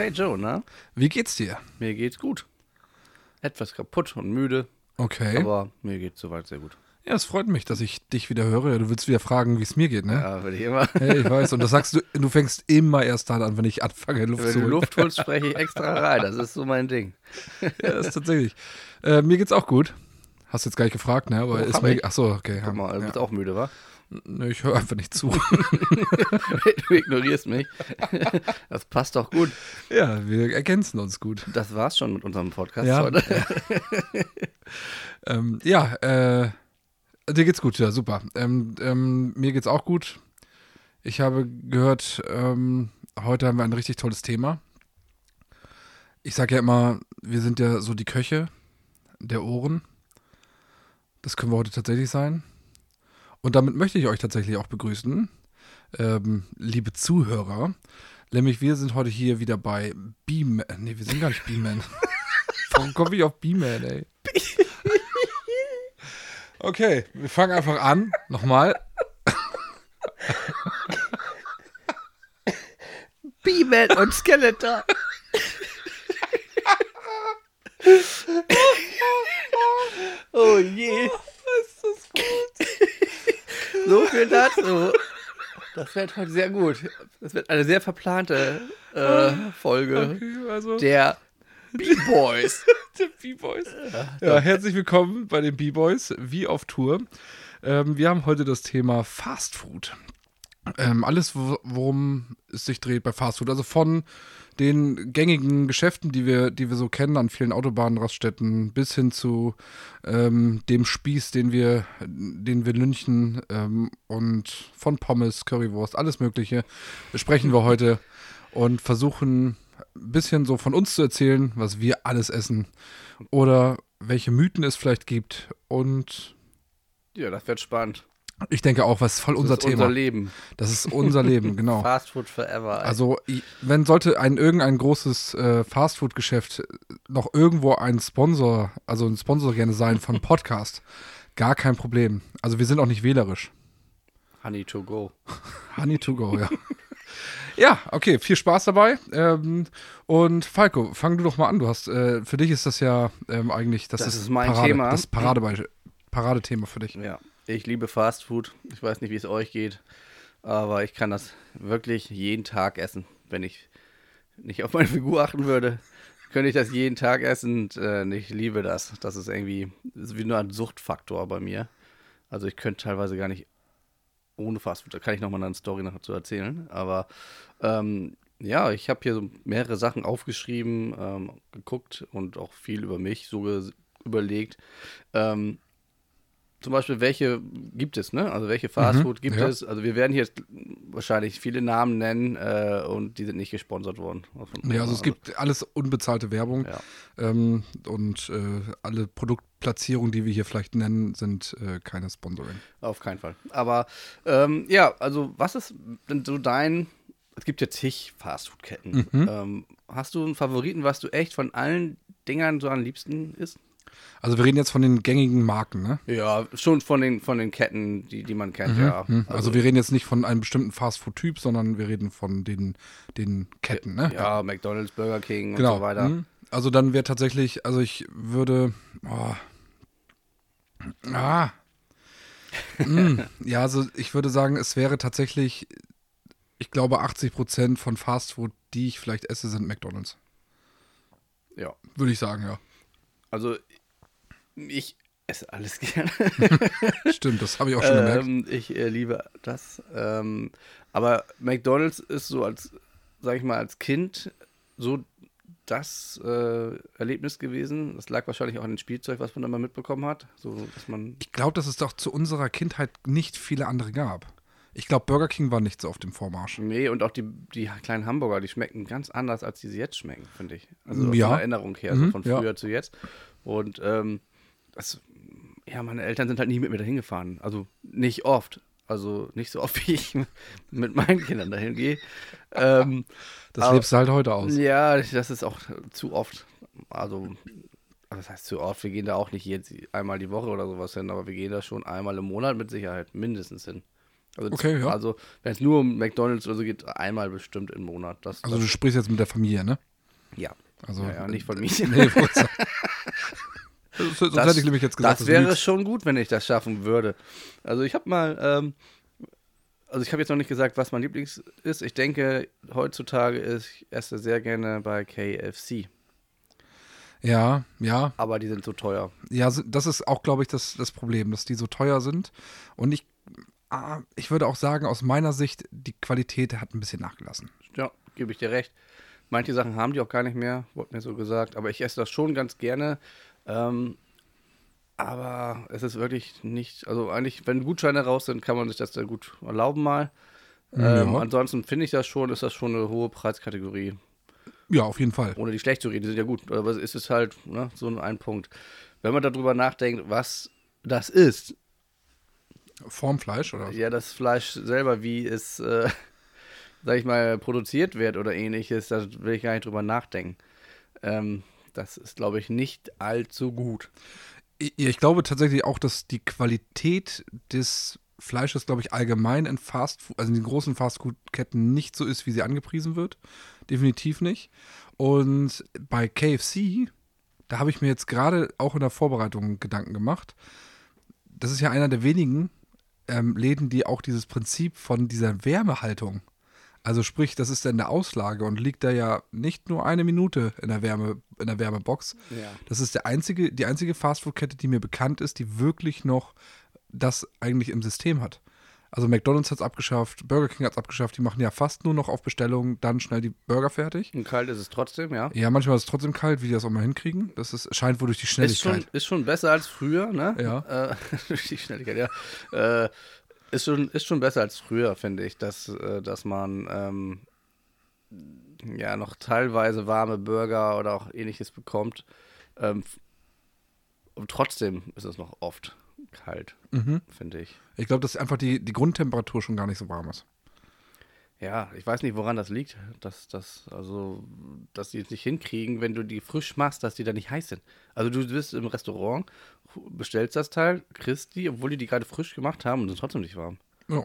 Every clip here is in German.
Hey Joe, na? Wie geht's dir? Mir geht's gut. Etwas kaputt und müde, Okay. aber mir geht's soweit sehr gut. ja, es freut mich, dass ich dich wieder höre. Du willst wieder fragen, wie es mir geht, ne? Ja, wenn ich immer, Hey, ich weiß. Und das sagst du, du fängst immer erst dann an, wenn ich anfange, Luft wenn zu du holen. Luft holst, spreche ich extra rein. Das ist so mein Ding. Ja, das ist tatsächlich. Äh, mir geht's auch gut. Hast jetzt gar nicht gefragt, ne? Aber Oh, ist mir. ich. Ach so, okay. Guck mal, du ja. bist auch müde, wa? Nö, ich höre einfach nicht zu. du ignorierst mich. Das passt doch gut. ja, wir ergänzen uns gut. Das war's schon mit unserem Podcast Ja. heute. Ähm, ja, äh, dir geht's gut, ja, super. Ähm, ähm, mir geht's auch gut. Ich habe gehört, ähm, heute haben wir ein richtig tolles Thema. Ich sage ja immer, wir sind ja so die Köche der Ohren. Das können wir heute tatsächlich sein. Und damit möchte ich euch tatsächlich auch begrüßen, ähm, liebe Zuhörer. Nämlich wir sind heute hier wieder bei B-Man. Nee, wir sind gar nicht B-Man. Warum komme ich auf B-Man, ey? Okay, wir fangen einfach an. Nochmal. B-Man und Skeletor. oh je. So viel dazu. Das wird heute sehr gut. Das wird eine sehr verplante äh, Folge Okay, also der B-Boys. der B-Boys. Ja, herzlich willkommen bei den B-Boys, wie auf Tour. Ähm, wir haben heute das Thema Fast Food. Ähm, alles, wo- worum es sich dreht bei Fast Food. Also von den gängigen Geschäften, die wir, die wir so kennen an vielen Autobahnraststätten, bis hin zu ähm, dem Spieß, den wir, den wir lynchen ähm, und von Pommes, Currywurst, alles Mögliche besprechen wir heute und versuchen ein bisschen so von uns zu erzählen, was wir alles essen oder welche Mythen es vielleicht gibt und Ja, das wird spannend. Ich denke auch, was voll Das unser ist Thema. unser Leben. Das ist unser Leben, genau. Fast Food forever. ey. Also, wenn sollte ein irgendein großes äh, Fastfood-Geschäft noch irgendwo ein Sponsor, also ein Sponsor gerne sein von Podcast, gar kein Problem. Also, wir sind auch nicht wählerisch. Honey to go. Honey to go, ja. ja, okay, viel Spaß dabei. Ähm, und Falco, fang du doch mal an. Du hast, äh, für dich ist das ja ähm, eigentlich, das, Das ist, ist mein Parade, Thema. Das Paradebeispiel. Paradethema für dich. Ja, ich liebe Fast Food. Ich weiß nicht, wie es euch geht, aber ich kann das wirklich jeden Tag essen. Wenn ich nicht auf meine Figur achten würde, könnte ich das jeden Tag essen. Und, äh, ich liebe das. Das ist irgendwie das ist wie nur ein Suchtfaktor bei mir. Also ich könnte teilweise gar nicht ohne Fast Food. Da kann ich nochmal eine Story nachher zu erzählen. Aber ähm, ja, ich habe hier so mehrere Sachen aufgeschrieben, ähm, geguckt und auch viel über mich so überlegt. Ähm, zum Beispiel, welche gibt es, ne? Also welche Fastfood gibt ja. es? Also wir werden hier wahrscheinlich viele Namen nennen äh, und die sind nicht gesponsert worden. Ja, also es gibt alles unbezahlte Werbung. Ja. Ähm, und äh, alle Produktplatzierungen, die wir hier vielleicht nennen, sind äh, keine Sponsoring. Auf keinen Fall. Aber ähm, ja, also was ist denn so dein. Es gibt ja zig Fastfood-Ketten. Mhm. Ähm, hast du einen Favoriten, was du echt von allen Dingern so am liebsten isst? Also wir reden jetzt von den gängigen Marken, ne? Ja, schon von den, von den Ketten, die, die man kennt, ja. Hm, Also, wir reden jetzt nicht von einem bestimmten Fastfood-Typ, sondern wir reden von den, den Ketten, ne? ja, McDonalds, Burger King genau. und so weiter. Hm. Also dann wäre tatsächlich, also ich würde. Oh. Ah. Hm. Ja, also ich würde sagen, es wäre tatsächlich, ich glaube, 80 Prozent von Fastfood, die ich vielleicht esse, sind McDonalds. Ja. Würde ich sagen, ja. Also, ich esse alles gerne. Stimmt, das habe ich auch schon gemerkt. ähm, ich äh, liebe das. Ähm, aber McDonalds ist so als, sag ich mal, als Kind so das äh, Erlebnis gewesen. Das lag wahrscheinlich auch an dem Spielzeug, was man da mal mitbekommen hat. So, dass man. Ich glaube, dass es doch zu unserer Kindheit nicht viele andere gab. Ich glaube, Burger King war nicht so auf dem Vormarsch. Nee, und auch die, die kleinen Hamburger, die schmecken ganz anders, als die sie jetzt schmecken, finde ich. Also Ja. der Erinnerung her, Mhm, so von ja. früher zu jetzt. Und ähm, das, ja, meine Eltern sind halt nie mit mir dahin gefahren. Also nicht oft. Also nicht so oft, wie ich mit meinen Kindern dahin gehe. Ähm, Das Aber- lebst du halt heute aus. ja, das ist auch zu oft. Also, was heißt zu oft? Wir gehen da auch nicht jetzt einmal die Woche oder sowas hin, aber wir gehen da schon einmal im Monat mit Sicherheit mindestens hin. Also, Okay, ja. Also, wenn es nur um McDonalds oder so geht, einmal bestimmt im Monat. Das, Also das, du sprichst jetzt mit der Familie, ne? ja. Also, ja, ja, nicht von mir. Nee, Sonst hätte ich nämlich jetzt gesagt, das wäre lügst. schon gut, wenn ich das schaffen würde. Also ich habe mal, ähm, also ich habe jetzt noch nicht gesagt, was mein Lieblings ist. Ich denke, heutzutage ist, ich esse sehr gerne bei KFC. Ja, ja, Aber die sind so teuer. ja, das ist auch, glaube ich, das, das Problem, dass die so teuer sind. Und ich, ah, ich würde auch sagen, aus meiner Sicht, die Qualität hat ein bisschen nachgelassen. Ja, gebe ich dir recht. Manche Sachen haben die auch gar nicht mehr, wurde mir so gesagt. Aber ich esse das schon ganz gerne. Ähm, aber es ist wirklich nicht, also eigentlich, wenn Gutscheine raus sind, kann man sich das sehr gut erlauben mal. Ähm, Ja. Ansonsten finde ich das schon, ist das schon eine hohe Preiskategorie. Ja, auf jeden Fall. ohne die schlecht zu reden, die sind ja gut, aber es ist halt ne, so ein Punkt. Wenn man darüber nachdenkt, was das ist, Formfleisch oder? ja, das Fleisch selber, wie es, äh, sag ich mal, produziert wird oder ähnliches, da will ich gar nicht drüber nachdenken. Ähm, das ist, glaube ich, nicht allzu gut. Ich, glaube tatsächlich auch, dass die Qualität des Fleisches, glaube ich, allgemein in Fast also in den großen Fastfood-Ketten nicht so ist, wie sie angepriesen wird. Definitiv nicht. Und bei KFC, da habe ich mir jetzt gerade auch in der Vorbereitung Gedanken gemacht. Das ist ja einer der wenigen ähm, Läden, die auch dieses Prinzip von dieser Wärmehaltung, also sprich, das ist dann in der Auslage und liegt da ja nicht nur eine Minute in der Wärme, in der Wärmebox, Ja. das ist der einzige, die einzige Fastfood-Kette, die mir bekannt ist, die wirklich noch das eigentlich im System hat. Also McDonalds hat es abgeschafft, Burger King hat es abgeschafft, die machen ja fast nur noch auf Bestellung dann schnell die Burger fertig. Und kalt ist es trotzdem, ja. Ja, manchmal ist es trotzdem kalt, wie die das auch mal hinkriegen. Das ist, scheint wohl durch die Ist Schnelligkeit. schon, ist schon besser als früher, ne? Ja. Äh, durch die Schnelligkeit, ja. Äh, ist, schon, ist schon besser als früher, finde ich, dass, äh, dass man ähm, ja noch teilweise warme Burger oder auch ähnliches bekommt. Ähm, und trotzdem ist es noch oft kalt, Mhm. finde ich. Ich glaube, dass einfach die, die Grundtemperatur schon gar nicht so warm ist. Ja, ich weiß nicht, woran das liegt, dass, dass, also, dass die es nicht hinkriegen, wenn du die frisch machst, dass die da nicht heiß sind. Also du bist im Restaurant, bestellst das Teil, kriegst die, obwohl die die gerade frisch gemacht haben und sind trotzdem nicht warm. Ja,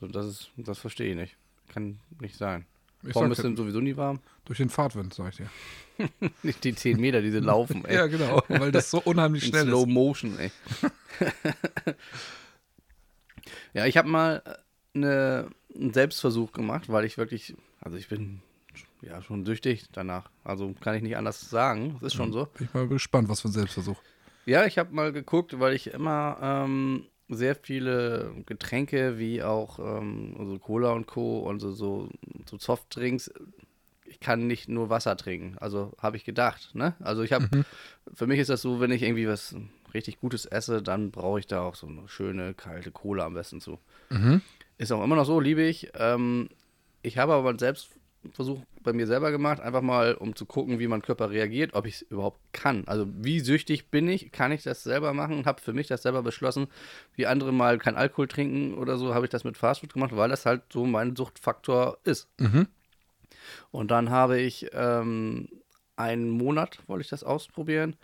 So, das ist, das verstehe ich nicht. Kann nicht sein. ich Pommes sag, sind sowieso nie warm. durch den Fahrtwind, sag ich dir. Nicht die 10 Meter, die sie laufen, ey. Ja, genau, weil das so unheimlich In schnell Slow ist. Motion, ey. ja, ich habe mal eine, einen Selbstversuch gemacht, weil ich wirklich, also ich bin ja schon süchtig danach. Also kann ich nicht anders sagen. Das ist schon so. Bin ich mal gespannt, was für ein Selbstversuch. Ja, ich habe mal geguckt, weil ich immer ähm, sehr viele Getränke wie auch ähm, also Cola und Co. und so, so, so Softdrinks. Ich kann nicht nur Wasser trinken. Also habe ich gedacht. Ne? Also ich habe, für mich ist das so, wenn ich irgendwie was richtig Gutes esse, dann brauche ich da auch so eine schöne kalte Cola am besten zu. Mhm. Ist auch immer noch so, liebe ich. Ähm, ich habe aber einen Selbstversuch bei mir selber gemacht, einfach mal, um zu gucken, wie mein Körper reagiert, ob ich es überhaupt kann. Also wie süchtig bin ich, kann ich das selber machen? Habe für mich das selber beschlossen, wie andere mal kein Alkohol trinken oder so, habe ich das mit Fastfood gemacht, weil das halt so mein Suchtfaktor ist. Mhm. Und dann habe ich ähm, einen Monat, wollte ich das ausprobieren,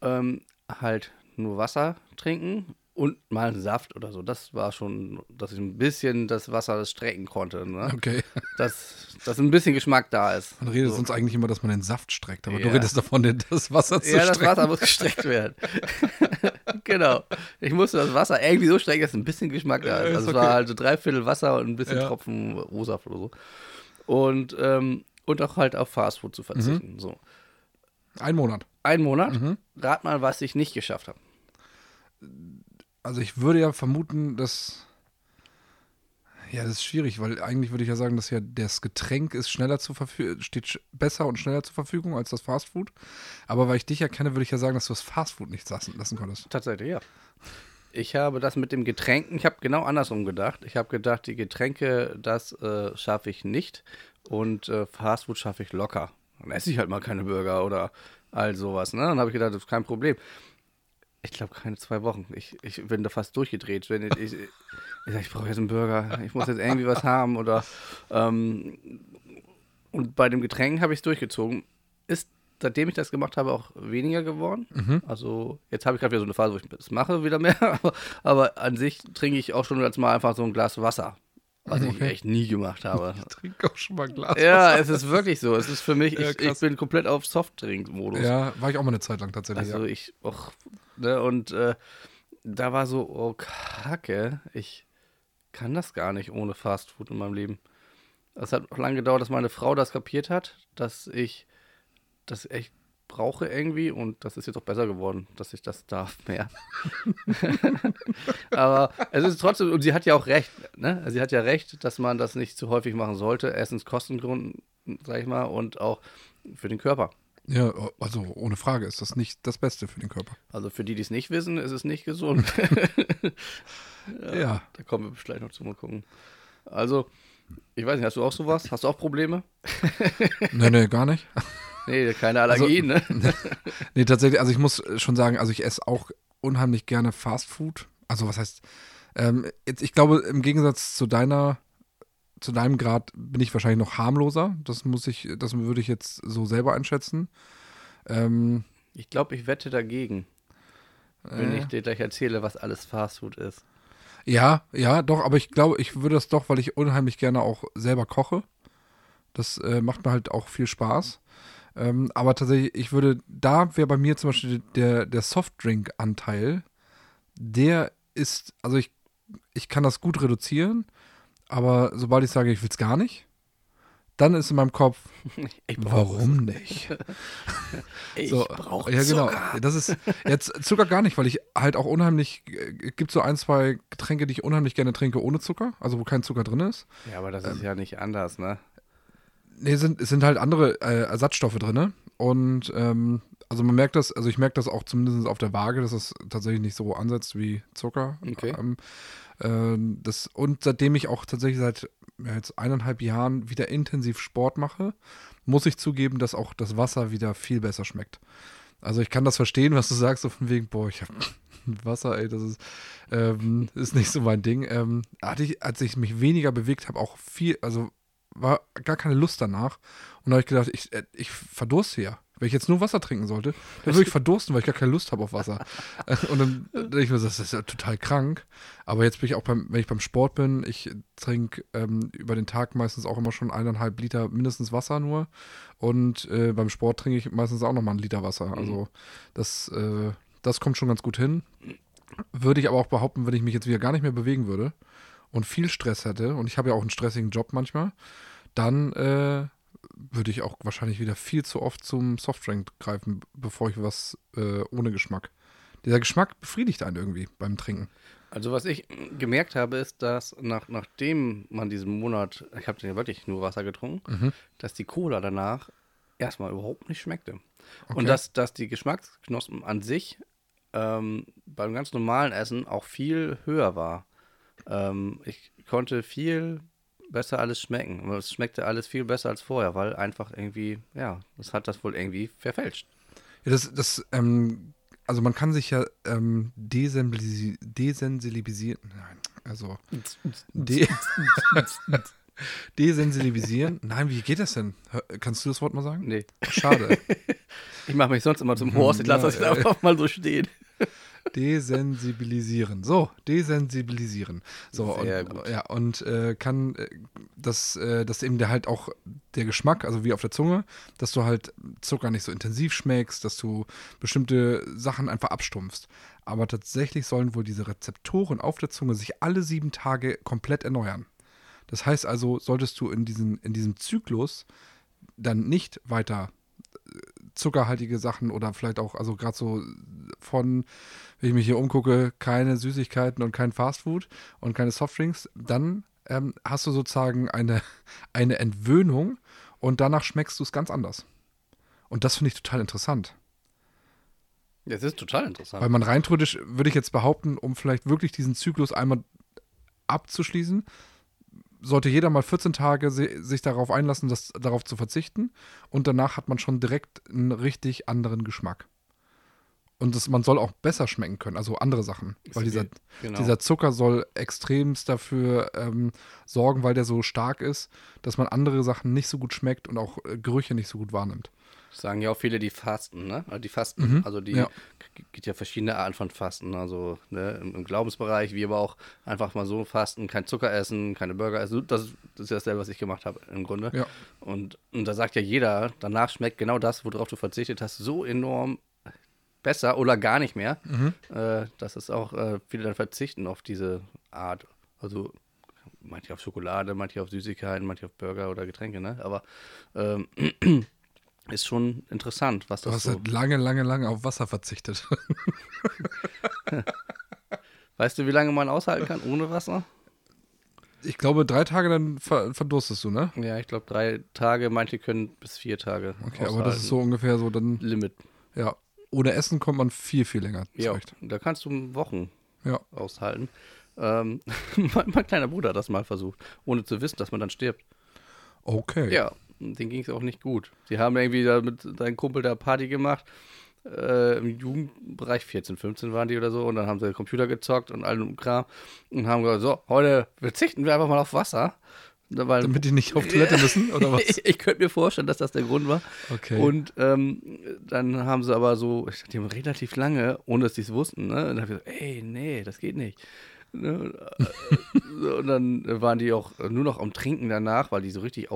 ähm, halt nur Wasser trinken und mal einen Saft oder so. Das war schon, dass ich ein bisschen das Wasser strecken konnte. Ne? Okay. Dass, dass ein bisschen Geschmack da ist. Man redet So. sonst eigentlich immer, dass man den Saft streckt, aber du Ja. redest davon, das Wasser zu Ja, das strecken. Wasser muss gestreckt werden. genau. Ich musste das Wasser irgendwie so strecken, dass ein bisschen Geschmack da Ja, ist. ist Also es okay. war halt so drei Viertel Wasser und ein bisschen Ja. Tropfen O-Saft oder so. Und, ähm, und auch halt auf Fastfood zu verzichten. So. Ein Monat. Ein Monat. Mhm. Rat mal, was ich nicht geschafft habe. Also ich würde ja vermuten, dass. Ja, das ist schwierig, weil eigentlich würde ich ja sagen, dass ja das Getränk ist schneller zur Verfügung, steht besser und schneller zur Verfügung als das Fastfood. Aber weil ich dich ja kenne, würde ich ja sagen, dass du das Fastfood nicht lassen, lassen konntest. Tatsächlich, ja. Ich habe das mit dem Getränken, ich habe genau andersrum gedacht. Ich habe gedacht, die Getränke, das äh, schaffe ich nicht und äh, Fastfood schaffe ich locker. Dann esse ich halt mal keine Burger oder all sowas. Ne? Dann habe ich gedacht, das ist kein Problem. Ich glaube, keine zwei Wochen. Ich, ich bin da fast durchgedreht. Wenn ich, ich, ich, ich brauche jetzt einen Burger. Ich muss jetzt irgendwie was haben. Oder, ähm, und bei dem Getränk habe ich es durchgezogen. Ist seitdem ich das gemacht habe, auch weniger geworden. Mhm. Also jetzt habe ich gerade wieder so eine Phase, wo ich das mache, wieder mehr. Aber, aber an sich trinke ich auch schon als mal einfach so ein Glas Wasser. Was ich echt nie gemacht habe. Ich trinke auch schon mal ein Glas. ja, Wasser. es ist wirklich so. Es ist für mich, Ja, ich, krass. ich bin komplett auf Softdrink-Modus. Ja, war ich auch mal eine Zeit lang tatsächlich. Also ja. ich, och, ne, und äh, da war so, oh Kacke, ich kann das gar nicht ohne Fast Food in meinem Leben. Es hat auch lange gedauert, dass meine Frau das kapiert hat, dass ich das echt brauche irgendwie und das ist jetzt auch besser geworden, dass ich das darf mehr. Aber es ist trotzdem, und sie hat ja auch recht, ne? Sie hat ja recht, dass man das nicht zu häufig machen sollte. Erstens Kostengründen, sag ich mal, und auch für den Körper. ja, also ohne Frage ist das nicht das Beste für den Körper. Also für die, die es nicht wissen, ist es nicht gesund. Ja. Da kommen wir gleich noch zu mal gucken. Also, ich weiß nicht, hast du auch sowas? Hast du auch Probleme? Nee, nee, gar nicht. Nee, keine Allergien, ne? Nee, tatsächlich, also ich muss schon sagen, also ich esse auch unheimlich gerne Fast Food. Also was heißt, ähm, jetzt, ich glaube, im Gegensatz zu deiner, zu deinem Grad bin ich wahrscheinlich noch harmloser. Das muss ich, das würde ich jetzt so selber einschätzen. Ähm, Ich glaube, ich wette dagegen, wenn äh, ich dir gleich erzähle, was alles Fastfood ist. Ja, ja, doch, aber ich glaube, ich würde das doch, weil ich unheimlich gerne auch selber koche. Das äh, macht mir halt auch viel Spaß. Ähm, aber tatsächlich, ich würde, da wäre bei mir zum Beispiel der, der Softdrink-Anteil, der ist, also ich, ich kann das gut reduzieren, aber sobald ich sage, ich will es gar nicht, dann ist in meinem Kopf, Ich warum nicht? Ich So, brauche ja, genau. Zucker. Das ist jetzt Zucker gar nicht, weil ich halt auch unheimlich, äh, gibt so ein, zwei Getränke, die ich unheimlich gerne trinke ohne Zucker, also wo kein Zucker drin ist. Ja, aber das Ähm. ist ja nicht anders, ne? Nee, sind, es sind halt andere äh, Ersatzstoffe drin. Und ähm, also man merkt das, also ich merke das auch zumindest auf der Waage, dass es tatsächlich nicht so ansetzt wie Zucker. Okay. Ähm, ähm, das, und seitdem ich auch tatsächlich seit ja, jetzt eineinhalb Jahren wieder intensiv Sport mache, muss ich zugeben, dass auch das Wasser wieder viel besser schmeckt. Also ich kann das verstehen, was du sagst, so von wegen, boah, ich habe Wasser, ey, das ist, ähm, ist nicht so mein Ding. Ähm, hatte ich, als ich mich weniger bewegt habe, auch viel, also war gar keine Lust danach. Und da habe ich gedacht, ich, äh, ich verdurste ja. Wenn ich jetzt nur Wasser trinken sollte, dann würde ich verdursten, weil ich gar keine Lust habe auf Wasser. Äh, Und dann denke ich mir, so, das ist ja total krank. Aber jetzt bin ich auch beim, wenn ich beim Sport bin, ich trinke ähm, über den Tag meistens auch immer schon eineinhalb Liter mindestens Wasser nur. Und äh, beim Sport trinke ich meistens auch nochmal einen Liter Wasser. Also das, äh, das kommt schon ganz gut hin. Würde ich aber auch behaupten, wenn ich mich jetzt wieder gar nicht mehr bewegen würde und viel Stress hätte, und ich habe ja auch einen stressigen Job manchmal, dann äh, würde ich auch wahrscheinlich wieder viel zu oft zum Softdrink greifen, bevor ich was äh, ohne Geschmack. Dieser Geschmack befriedigt einen irgendwie beim Trinken. Also was ich gemerkt habe, ist, dass nach, nachdem man diesen Monat, ich habe ja wirklich nur Wasser getrunken, Mhm. dass die Cola danach erstmal überhaupt nicht schmeckte. Okay. Und dass, dass die Geschmacksknospen an sich ähm, beim ganz normalen Essen auch viel höher war. Ähm, ich konnte viel besser alles schmecken. Es schmeckte alles viel besser als vorher, weil einfach irgendwie, ja, das hat das wohl irgendwie verfälscht. Ja, das, das, ähm, also man kann sich ja ähm, desensibilisi desensibilisieren. Nein, also de desensibilisieren. Nein, wie geht das denn? Kannst du das Wort mal sagen? Nee. Schade. Ich mache mich sonst immer zum Horst, ich lasse das Ja, jetzt einfach mal so stehen. Desensibilisieren. So, desensibilisieren. So, Sehr und, gut. ja, und äh, kann äh, das, äh, dass eben der halt auch der Geschmack, also wie auf der Zunge, dass du halt Zucker nicht so intensiv schmeckst, dass du bestimmte Sachen einfach abstumpfst. Aber tatsächlich sollen wohl diese Rezeptoren auf der Zunge sich alle sieben Tage komplett erneuern. Das heißt also, solltest du in, diesen, in diesem Zyklus dann nicht weiter zuckerhaltige Sachen oder vielleicht auch, also gerade so von, wenn ich mich hier umgucke, keine Süßigkeiten und kein Fastfood und keine Softdrinks, dann ähm, hast du sozusagen eine, eine Entwöhnung und danach schmeckst du es ganz anders. Und das finde ich total interessant. Das ist total interessant. Weil man rein theoretisch, würde ich jetzt behaupten, um vielleicht wirklich diesen Zyklus einmal abzuschließen, sollte jeder mal 14 Tage si sich darauf einlassen, das, darauf zu verzichten. Und danach hat man schon direkt einen richtig anderen Geschmack. Und das, man soll auch besser schmecken können, also andere Sachen. Weil dieser, genau. dieser Zucker soll extremst dafür ähm, sorgen, weil der so stark ist, dass man andere Sachen nicht so gut schmeckt und auch äh, Gerüche nicht so gut wahrnimmt. Das sagen ja auch viele, die fasten, ne? Also die fasten, Mhm, also die ja. gibt ja verschiedene Arten von Fasten, also ne, im, im Glaubensbereich, wie aber auch einfach mal so fasten, kein Zucker essen, keine Burger essen. Das, ist- das ist ja dasselbe, was ich gemacht habe im Grunde. Ja. Und, und da sagt ja jeder, danach schmeckt genau das, worauf du verzichtet hast, so enorm besser oder gar nicht mehr, Mhm. äh, dass es auch äh, viele dann verzichten auf diese Art. Also manche auf Schokolade, manche auf Süßigkeiten, manche auf Burger oder Getränke, ne? Aber ähm, ist schon interessant, was Du das hast so. halt lange, lange, lange auf Wasser verzichtet. Weißt du, wie lange man aushalten kann ohne Wasser? Ich glaube, drei Tage dann ver verdurstest du, ne? Ja, ich glaube drei Tage, manche können bis vier Tage. Okay, aber das ist so ungefähr so dann, Limit. ja. Ohne Essen kommt man viel, viel länger Ja, zurecht. da kannst du Wochen Ja. aushalten. Ähm, mein, mein kleiner Bruder hat das mal versucht, ohne zu wissen, dass man dann stirbt. Okay. Ja, denen ging es auch nicht gut. Sie haben irgendwie da mit seinem Kumpel da Party gemacht. Äh, Im Jugendbereich 14, 15 waren die oder so. Und dann haben sie Computer gezockt und allem Kram. Und haben gesagt, so, heute verzichten wir einfach mal auf Wasser. Da- Weil, Damit die nicht auf Toilette müssen, oder was? ich, ich könnte mir vorstellen, dass das der Grund war. Okay. Und ähm, dann haben sie aber so, ich die haben relativ lange, ohne dass sie es wussten, ne? Und dann habe ich gesagt, ey, nee, das geht nicht. Ne? Und dann waren die auch nur noch am Trinken danach, weil die so richtig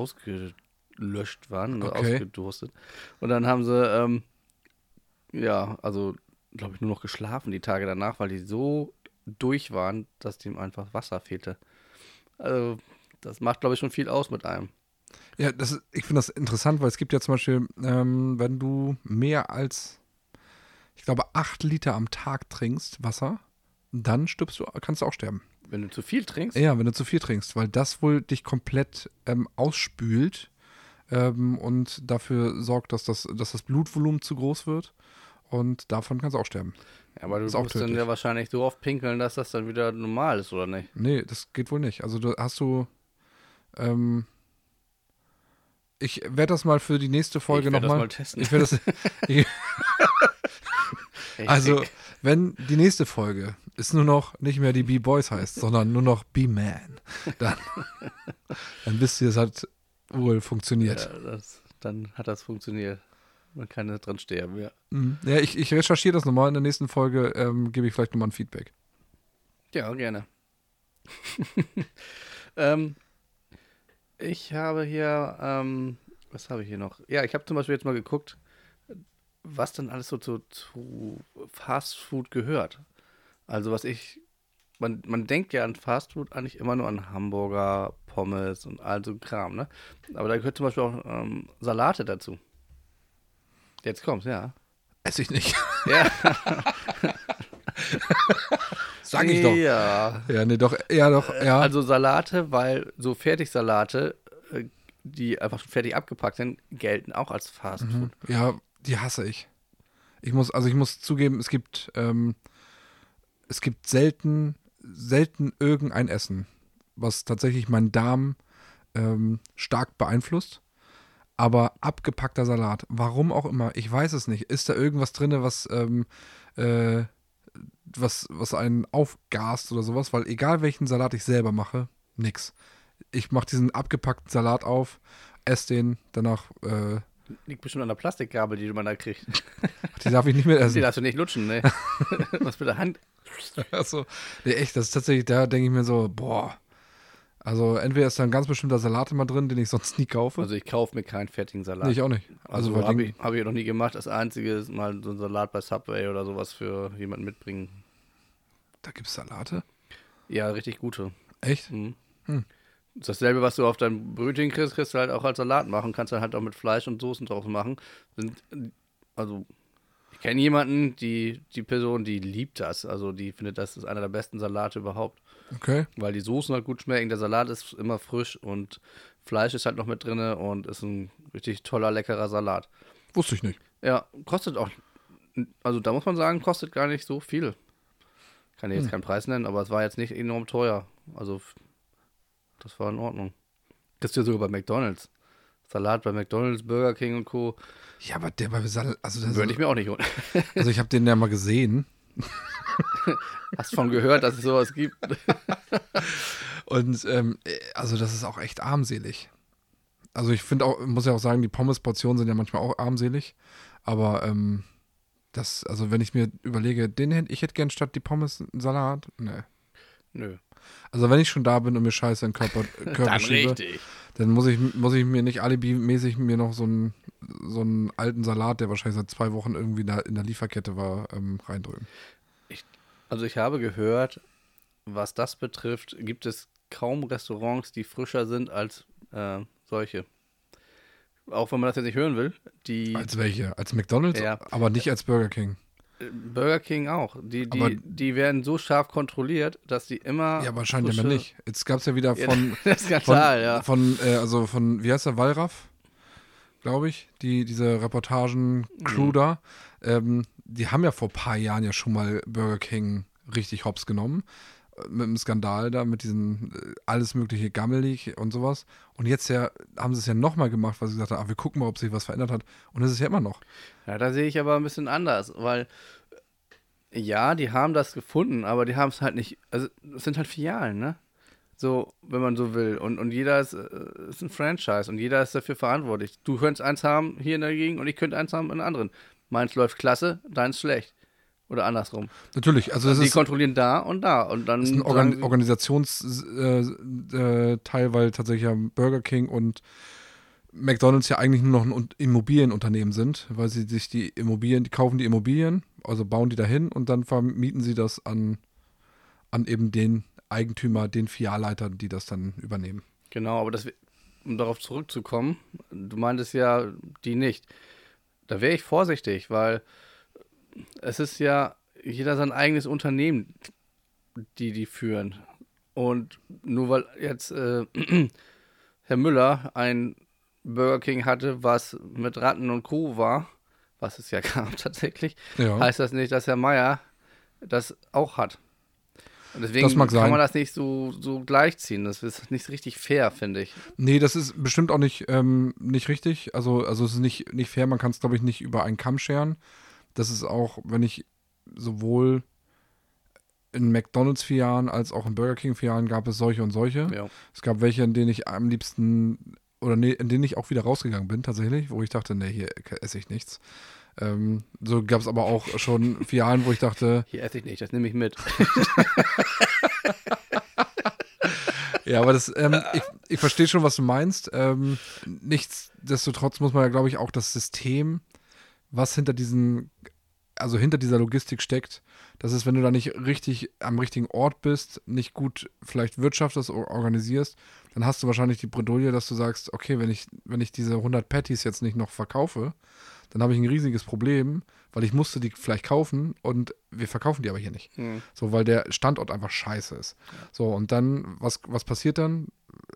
ausgelöscht waren, ne? Okay. ausgedurstet. Und dann haben sie, ähm, ja, also, glaube ich, nur noch geschlafen die Tage danach, weil die so durch waren, dass dem einfach Wasser fehlte. Also, das macht, glaube ich, schon viel aus mit einem. Ja, das, ist- ich finde das interessant, weil es gibt ja zum Beispiel, ähm, wenn du mehr als, ich glaube, acht Liter am Tag trinkst, Wasser, dann stirbst du, kannst du auch sterben. Wenn du zu viel trinkst, Ja, wenn du zu viel trinkst, weil das wohl dich komplett ähm, ausspült ähm, und dafür sorgt, dass das, dass das Blutvolumen zu groß wird. Und davon kannst du auch sterben. Ja, aber du musst dann ja wahrscheinlich so oft pinkeln, dass das dann wieder normal ist, oder nicht? Nee, das geht wohl nicht. Also du hast du. Ähm, ich werde das mal für die nächste Folge ich werd das nochmal. mal testen. Ich werde das. also, wenn die nächste Folge ist nur noch nicht mehr die B-Boys heißt, sondern nur noch B-Man, dann, dann wisst ihr, es hat wohl funktioniert. ja, das, dann hat das funktioniert. Man kann da dran sterben, ja. Mhm. Ja, ich, ich recherchiere das nochmal. In der nächsten Folge ähm, gebe ich vielleicht nochmal ein Feedback. Ja, gerne. ähm, ich habe hier, ähm, was habe ich hier noch? Ja, ich habe zum Beispiel jetzt mal geguckt, was dann alles so zu, zu Fast Food gehört. Also was ich, man, man denkt ja an Fast Food eigentlich immer nur an Hamburger, Pommes und all so Kram, ne? Aber da gehört zum Beispiel auch ähm, Salate dazu. Jetzt kommt's, ja. Esse ich nicht. Ja, Sag ich doch. Ja, Ja, nee, doch. Ja, doch. Ja. Also Salate, weil so Fertigsalate, äh, die einfach schon fertig abgepackt sind, gelten auch als Fast Food. Ja, die hasse ich. Ich muss, also ich muss zugeben, es gibt, ähm, es gibt selten, selten irgendein Essen, was tatsächlich meinen Darm ähm, stark beeinflusst. Aber abgepackter Salat, warum auch immer, ich weiß es nicht. Ist da irgendwas drin, was, ähm, äh, was, was einen aufgast oder sowas? Weil egal welchen Salat ich selber mache, nix. Ich mache diesen abgepackten Salat auf, esse den, danach, äh, Liegt bestimmt an der Plastikgabel, die man da kriegt. die darf ich nicht mehr Die essen. darfst du nicht lutschen, ne? Was mit der Hand. Achso. Nee, echt, das ist tatsächlich, da denke ich mir so, boah. Also entweder ist da ein ganz bestimmter Salat immer drin, den ich sonst nie kaufe. Also ich kaufe mir keinen fertigen Salat. nee, ich auch nicht. also Also, habe ich, hab ich noch nie gemacht. Das Einzige ist mal so ein Salat bei Subway oder sowas für jemanden mitbringen. da gibt es Salate? Ja, richtig gute. Echt? Mhm. Hm. Dasselbe, was du auf dein Brötchen kriegst, kriegst du halt auch als Salat machen. Kannst du halt auch mit Fleisch und Soßen drauf machen. Sind, also, ich kenne jemanden, die, die Person, die liebt das. Also, die findet, das ist einer der besten Salate überhaupt. Okay. Weil die Soßen halt gut schmecken. Der Salat ist immer frisch und Fleisch ist halt noch mit drin und ist ein richtig toller, leckerer Salat. Wusste ich nicht. Ja, kostet auch, also da muss man sagen, kostet gar nicht so viel. Kann ich jetzt Hm. keinen Preis nennen, aber es war jetzt nicht enorm teuer. Also das war in Ordnung. Kriegst du ja sogar bei McDonalds. Salat bei McDonalds, Burger King und Co. Ja, aber der bei Salat, also das Würde ich mir auch nicht holen. Also ich habe den ja mal gesehen. Hast von gehört, dass es sowas gibt? Und ähm, also das ist auch echt armselig. Also ich finde auch, muss ja auch sagen, die Pommes-Portionen sind ja manchmal auch armselig. Aber ähm, das, also wenn ich mir überlege, den hätte ich hätte gern statt die Pommes einen Salat. Nee. Nö. Also wenn ich schon da bin und mir Scheiße in den Körper, Körper Dann schiebe, richtig. dann muss ich, muss ich mir nicht alibimäßig mir noch so einen, so einen alten Salat, der wahrscheinlich seit zwei Wochen irgendwie da in der Lieferkette war, ähm, reindrücken. Also ich habe gehört, was das betrifft, gibt es kaum Restaurants, die frischer sind als äh, solche. Auch wenn man das jetzt nicht hören will. Die Als welche? Als McDonalds? Ja. Aber nicht als Burger King. Burger King auch. Die, Aber- die, die werden so scharf kontrolliert, dass die immer. Ja, aber scheint ja nicht. Jetzt gab es ja wieder Ja, von, das ist von, Skandal, ja. von äh, also von, wie heißt der, Wallraff, glaube ich, die, diese Reportagen-Crew Mhm. da, ähm, die haben ja vor ein paar Jahren ja schon mal Burger King richtig hops genommen. Mit dem Skandal da, mit diesen äh, alles mögliche gammelig und sowas. Und jetzt ja, haben sie es ja nochmal gemacht, weil sie gesagt haben, ah, wir gucken mal, ob sich was verändert hat. Und es ist ja immer noch. Ja, da sehe ich aber ein bisschen anders, weil äh, ja, die haben das gefunden, aber die haben es halt nicht. Also, es sind halt Filialen, ne? So, wenn man so will. Und, und jeder ist, äh, ist ein Franchise und jeder ist dafür verantwortlich. Du könntest eins haben hier in der Gegend und ich könnte eins haben in einer anderen. Meins läuft klasse, deins schlecht. Oder andersrum. Natürlich, also das die ist, kontrollieren da und da. Und dann ist ein Organ Organisationsteil, äh, äh, weil tatsächlich ja Burger King und McDonalds ja eigentlich nur noch ein Un- Immobilienunternehmen sind, weil sie sich die Immobilien, die kaufen die Immobilien, also bauen die dahin und dann vermieten sie das an, an eben den Eigentümer, den Filialleiter, die das dann übernehmen. Genau, aber das, um darauf zurückzukommen, du meintest ja die nicht. Da wäre ich vorsichtig, weil es ist ja jeder sein eigenes Unternehmen, die die führen. Und nur weil jetzt äh, Herr Müller ein Burger King hatte, was mit Ratten und Co. war, was es ja gab tatsächlich, Ja. heißt das nicht, dass Herr Meier das auch hat. Und deswegen kann sein. man das nicht so, so gleichziehen. Das ist nicht richtig fair, finde ich. Nee, das ist bestimmt auch nicht, ähm, nicht richtig. Also, also es ist nicht, nicht fair, man kann es, glaube ich, nicht über einen Kamm scheren. Das ist auch, wenn ich sowohl in McDonalds-Filialen als auch in Burger King-Filialen gab es solche und solche. Ja. Es gab welche, in denen ich am liebsten, oder nee, in denen ich auch wieder rausgegangen bin, tatsächlich, wo ich dachte, nee, hier esse ich nichts. Ähm, so gab es aber auch schon Filialen, wo ich dachte, Hier esse ich nicht, das nehme ich mit. Ja, aber das, ähm, ich, ich verstehe schon, was du meinst. Ähm, nichtsdestotrotz muss man ja, glaube ich, auch das System, was hinter diesen, also hinter dieser Logistik steckt, das ist, wenn du da nicht richtig am richtigen Ort bist, nicht gut vielleicht wirtschaftest organisierst, dann hast du wahrscheinlich die Bredouille, dass du sagst, okay, wenn ich, wenn ich diese 100 Patties jetzt nicht noch verkaufe, dann habe ich ein riesiges Problem, weil ich musste die vielleicht kaufen und wir verkaufen die aber hier nicht. Hm. So, weil der Standort einfach scheiße ist. So, und dann, was, was passiert dann?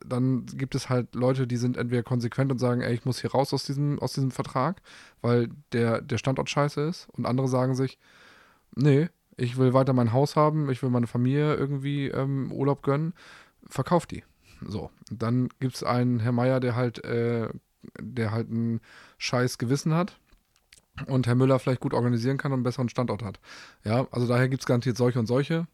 Dann gibt es halt Leute, die sind entweder konsequent und sagen, ey, ich muss hier raus aus diesem, aus diesem Vertrag, weil der, der Standort scheiße ist. Und andere sagen sich, nee, ich will weiter mein Haus haben, ich will meine Familie irgendwie ähm, Urlaub gönnen, verkauf die. So, dann gibt es einen Herr Meier, der halt, äh, der halt ein scheiß Gewissen hat und Herr Müller vielleicht gut organisieren kann und einen besseren Standort hat. Ja, also daher gibt es garantiert solche und solche.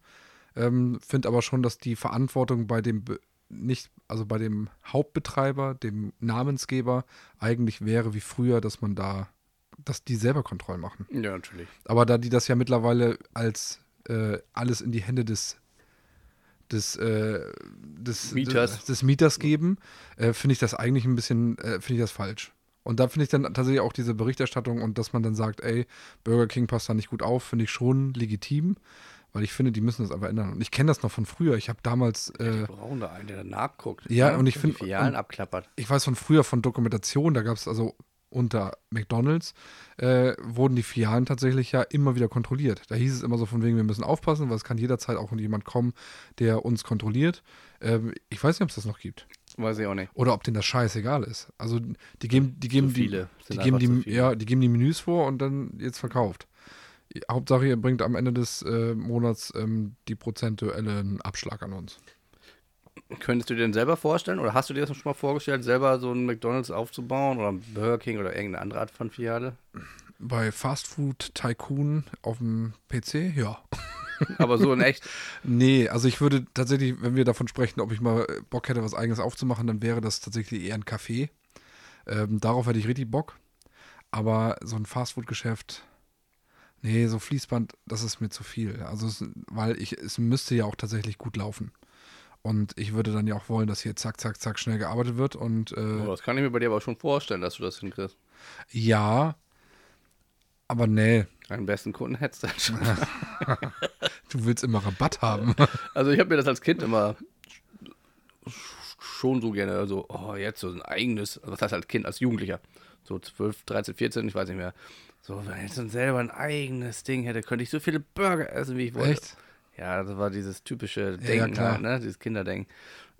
Ähm, Finde aber schon, dass die Verantwortung bei dem Be nicht, also bei dem Hauptbetreiber, dem Namensgeber, eigentlich wäre wie früher, dass man da, dass die selber Kontrollen machen. Ja, natürlich. Aber da die das ja mittlerweile als äh, alles in die Hände des des, äh, des, Mieters. des, des Mieters geben, äh, finde ich das eigentlich ein bisschen, äh, finde ich das falsch. Und da finde ich dann tatsächlich auch diese Berichterstattung und dass man dann sagt, ey, Burger King passt da nicht gut auf, finde ich schon legitim, weil ich finde, die müssen das einfach ändern. Und ich kenne das noch von früher. Ich habe damals, äh, Wir brauchen da einen, der da nachguckt. Ja, und ich die find- Filialen abklappert. ich weiß von früher von Dokumentation, da gab es also unter McDonalds, äh, wurden die Filialen tatsächlich ja immer wieder kontrolliert. Da hieß es immer so von wegen, wir müssen aufpassen, weil es kann jederzeit auch jemand kommen, der uns kontrolliert. Ähm, ich weiß nicht, ob es das noch gibt. Weiß ich auch nicht. Oder ob denen das scheißegal ist. Also die geben, die geben viele. die, die geben die, viele. ja, die geben die Menüs vor und dann jetzt verkauft. Hauptsache, ihr bringt am Ende des äh, Monats ähm, die prozentuellen Abschlag an uns. Könntest du dir denn selber vorstellen oder hast du dir das schon mal vorgestellt, selber so einen McDonalds aufzubauen oder einen Burger King oder irgendeine andere Art von Filiale? Bei Fast Food Tycoon auf dem PC, ja. Aber so in echt? nee, also ich würde tatsächlich, wenn wir davon sprechen, ob ich mal Bock hätte, was eigenes aufzumachen, dann wäre das tatsächlich eher ein Café. Ähm, darauf hätte ich richtig Bock. Aber so ein Fastfood-Geschäft, nee, so Fließband, das ist mir zu viel. Also, es, weil ich, es müsste ja auch tatsächlich gut laufen. Und ich würde dann ja auch wollen, dass hier zack, zack, zack schnell gearbeitet wird. Und, äh, oh, das kann ich mir bei dir aber schon vorstellen, dass du das hinkriegst. Ja, aber nee. Einen besten Kunden hättest du schon. du willst immer Rabatt haben. Also ich habe mir das als Kind immer schon so gerne, also, oh, jetzt so ein eigenes, was heißt als Kind, als Jugendlicher, so 12, 13, 14, ich weiß nicht mehr. So, wenn ich jetzt dann selber ein eigenes Ding hätte, könnte ich so viele Burger essen, wie ich wollte. Echt? Ja, das war dieses typische Denken, ja, halt, ne? dieses Kinderdenken.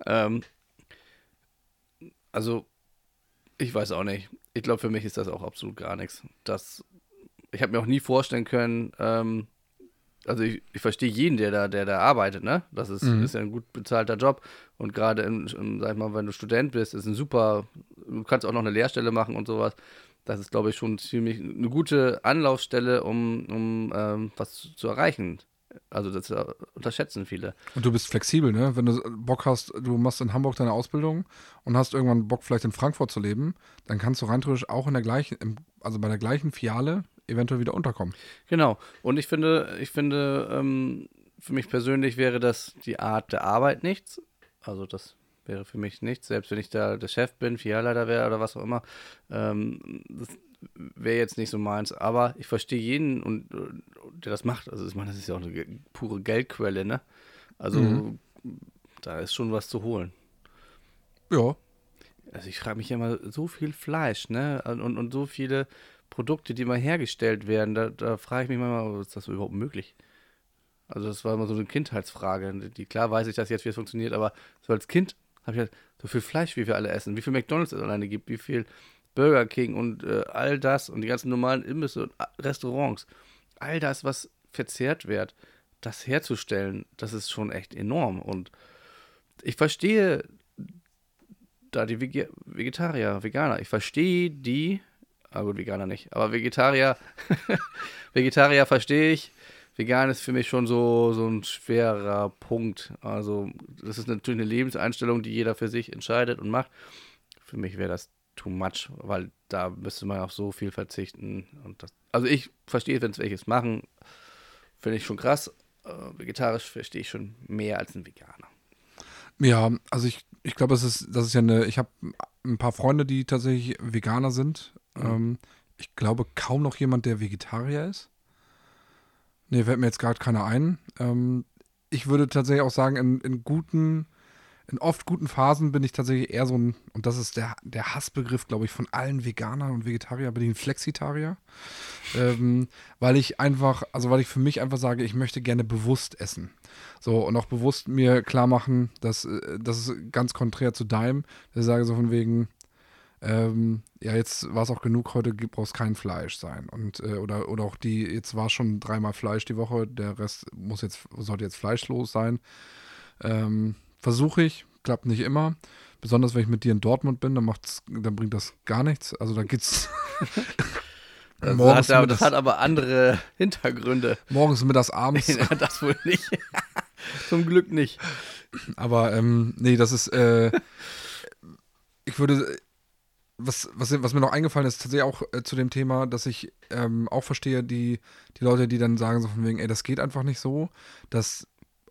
Ähm, also, ich weiß auch nicht. Ich glaube, für mich ist das auch absolut gar nichts. Das, ich habe mir auch nie vorstellen können, ähm, also ich, ich verstehe jeden, der da, der da arbeitet, ne? Das ist, mhm. ist ja ein gut bezahlter Job. Und gerade, sag ich mal, wenn du Student bist, ist ein super, du kannst auch noch eine Lehrstelle machen und sowas. Das ist, glaube ich, schon ziemlich eine gute Anlaufstelle, um, um ähm, was zu erreichen. Also das unterschätzen viele. Und du bist flexibel, ne? Wenn du Bock hast, du machst in Hamburg deine Ausbildung und hast irgendwann Bock, vielleicht in Frankfurt zu leben, dann kannst du rein theoretisch auch in der gleichen, also bei der gleichen Fiale eventuell wieder unterkommen. Genau. Und ich finde, ich finde, ähm, für mich persönlich wäre das die Art der Arbeit nichts. Also das wäre für mich nichts, selbst wenn ich da der Chef bin, Filialleiter wäre oder was auch immer. Ähm, das wäre jetzt nicht so meins. Aber ich verstehe jeden, und, der das macht. Also ich meine, das ist ja auch eine pure Geldquelle, ne? Also mhm. da ist schon was zu holen. Ja. Also ich frage mich ja immer, so viel Fleisch, ne? Und, und so viele Produkte, die mal hergestellt werden, da, da frage ich mich manchmal, ist das überhaupt möglich? Also das war immer so eine Kindheitsfrage. Die, klar weiß ich das jetzt, wie es funktioniert, aber so als Kind habe ich halt so viel Fleisch, wie wir alle essen, wie viel McDonalds es alleine gibt, wie viel Burger King und äh, all das und die ganzen normalen Imbisse und äh, Restaurants. All das, was verzehrt wird, das herzustellen, das ist schon echt enorm. Und ich verstehe da die Vege Vegetarier, Veganer, ich verstehe die Ah gut, Veganer nicht. Aber Vegetarier, Vegetarier verstehe ich. Vegan ist für mich schon so, so ein schwerer Punkt. Also, das ist natürlich eine Lebenseinstellung, die jeder für sich entscheidet und macht. Für mich wäre das too much, weil da müsste man auf so viel verzichten. Und das, also, ich verstehe, wenn es welches machen, finde ich schon krass. Äh, vegetarisch verstehe ich schon mehr als ein Veganer. Ja, also ich, ich glaube, das ist, das ist ja eine, ich habe ein paar Freunde, die tatsächlich Veganer sind. Ähm, ich glaube kaum noch jemand, der Vegetarier ist. Nee, fällt mir jetzt gerade keiner ein. Ähm, ich würde tatsächlich auch sagen, in, in, guten, in oft guten Phasen bin ich tatsächlich eher so ein, und das ist der, der Hassbegriff, glaube ich, von allen Veganern und Vegetarier, bin ich ein Flexitarier. ähm, weil ich einfach, also weil ich für mich einfach sage, ich möchte gerne bewusst essen. So, und auch bewusst mir klar machen, dass äh, das ist ganz konträr zu deinem, dass ich sage so von wegen, ähm, ja, jetzt war es auch genug, heute braucht es kein Fleisch sein. Und, äh, oder, oder auch die, jetzt war schon dreimal Fleisch die Woche, der Rest muss jetzt, sollte jetzt fleischlos sein. Ähm, Versuche ich, klappt nicht immer. Besonders wenn ich mit dir in Dortmund bin, dann, macht's, dann bringt das gar nichts. Also da geht's. das, hat, aber, das hat aber andere Hintergründe. Morgens, mittags, abends. das wohl nicht. Zum Glück nicht. Aber ähm, nee, das ist. Äh, ich würde was, was, was mir noch eingefallen ist, tatsächlich auch äh, zu dem Thema, dass ich ähm, auch verstehe, die, die Leute, die dann sagen so von wegen, ey, das geht einfach nicht so, dass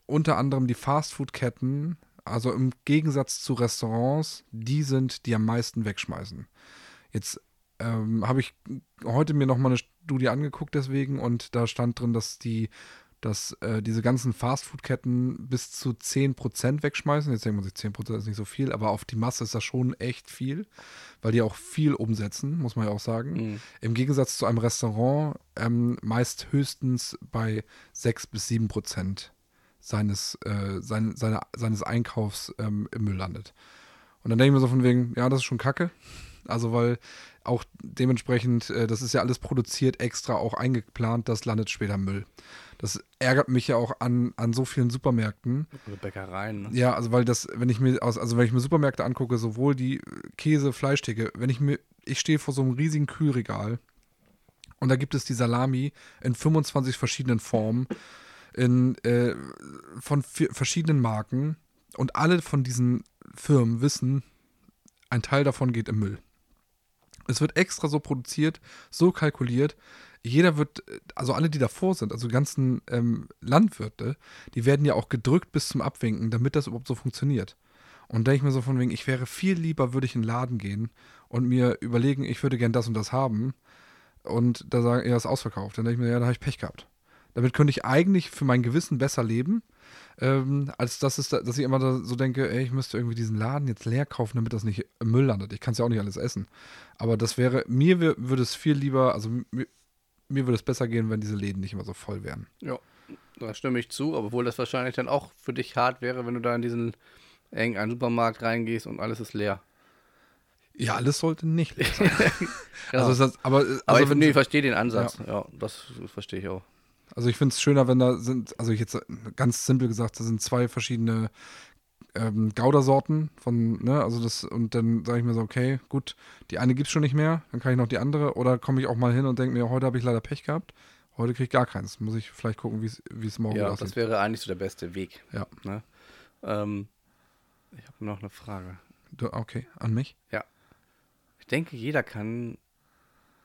unter anderem die Fastfood-Ketten, also im Gegensatz zu Restaurants, die sind, die am meisten wegschmeißen. Jetzt ähm, habe ich heute mir noch mal eine Studie angeguckt deswegen und da stand drin, dass die dass äh, diese ganzen Fastfood-Ketten bis zu 10% wegschmeißen. Jetzt denkt man sich, 10% ist nicht so viel, aber auf die Masse ist das schon echt viel, weil die auch viel umsetzen, muss man ja auch sagen. Mhm. Im Gegensatz zu einem Restaurant ähm, meist höchstens bei 6 bis 7% seines, äh, sein, seine, seines Einkaufs ähm, im Müll landet. Und dann denke ich mir so von wegen, ja, das ist schon kacke. Also weil auch dementsprechend, äh, das ist ja alles produziert, extra auch eingeplant, das landet später Müll. Das ärgert mich ja auch an, an so vielen Supermärkten. Oder Bäckereien. Ne? Ja, also weil das, wenn ich mir aus, also wenn ich mir Supermärkte angucke, sowohl die Käse, Fleischtheke, wenn ich mir, ich stehe vor so einem riesigen Kühlregal und da gibt es die Salami in 25 verschiedenen Formen, in, äh, von verschiedenen Marken und alle von diesen Firmen wissen, ein Teil davon geht im Müll. Es wird extra so produziert, so kalkuliert. Jeder wird, also alle, die davor sind, also die ganzen ähm, Landwirte, die werden ja auch gedrückt bis zum Abwinken, damit das überhaupt so funktioniert. Und denke ich mir so von wegen, ich wäre viel lieber, würde ich in den Laden gehen und mir überlegen, ich würde gern das und das haben. Und da sagen, er ist ausverkauft. Dann denke ich mir, ja, da habe ich Pech gehabt. Damit könnte ich eigentlich für mein Gewissen besser leben, ähm, als dass, es, dass ich immer so denke, ey, ich müsste irgendwie diesen Laden jetzt leer kaufen, damit das nicht im Müll landet. Ich kann es ja auch nicht alles essen. Aber das wäre, mir würde es viel lieber, also mir, mir würde es besser gehen, wenn diese Läden nicht immer so voll wären. Ja, da stimme ich zu, obwohl das wahrscheinlich dann auch für dich hart wäre, wenn du da in diesen engen Supermarkt reingehst und alles ist leer. Ja, alles sollte nicht leer sein. genau. also das, aber, also aber ich, wenn, nee, ich verstehe den Ansatz. Ja, ja das verstehe ich auch. Also ich finde es schöner, wenn da sind, also ich jetzt ganz simpel gesagt, da sind zwei verschiedene ähm, Gouda-Sorten von, ne, also das, und dann sage ich mir so, okay, gut, die eine gibt es schon nicht mehr, dann kann ich noch die andere, oder komme ich auch mal hin und denke mir, heute habe ich leider Pech gehabt, heute kriege ich gar keins. Muss ich vielleicht gucken, wie es morgen ja, aussieht. Ja, das wäre eigentlich so der beste Weg. Ja. Ne? Ähm, ich habe noch eine Frage. Du, okay, an mich? Ja. Ich denke, jeder kann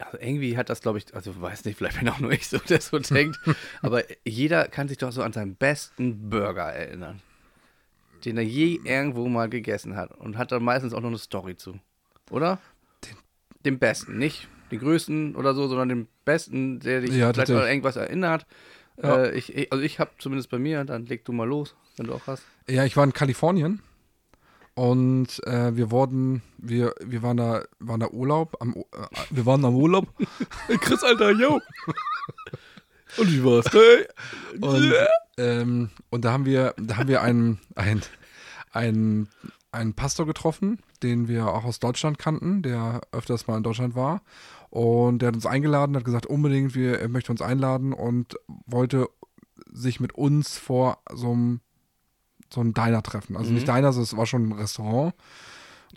also irgendwie hat das, glaube ich, also weiß nicht, vielleicht bin auch nur ich so, der so denkt, aber jeder kann sich doch so an seinen besten Burger erinnern, den er je irgendwo mal gegessen hat und hat dann meistens auch noch eine Story zu, oder? Den, den besten, nicht den größten oder so, sondern den besten, der dich ja, vielleicht an irgendwas erinnert. Ja. Äh, ich, also ich habe zumindest bei mir, dann leg du mal los, wenn du auch hast. Ja, ich war in Kalifornien und äh, wir wurden, wir, wir waren da, waren da Urlaub, am, äh, wir waren am Urlaub. Chris, Alter, yo. Und ich war's. Hey. Und, ähm, und da haben wir, da haben wir einen, einen, einen, einen Pastor getroffen, den wir auch aus Deutschland kannten, der öfters mal in Deutschland war. Und der hat uns eingeladen, hat gesagt, unbedingt, wir, er möchte uns einladen und wollte sich mit uns vor so einem so ein Diner-Treffen. Also mhm. nicht Diner, es war schon ein Restaurant.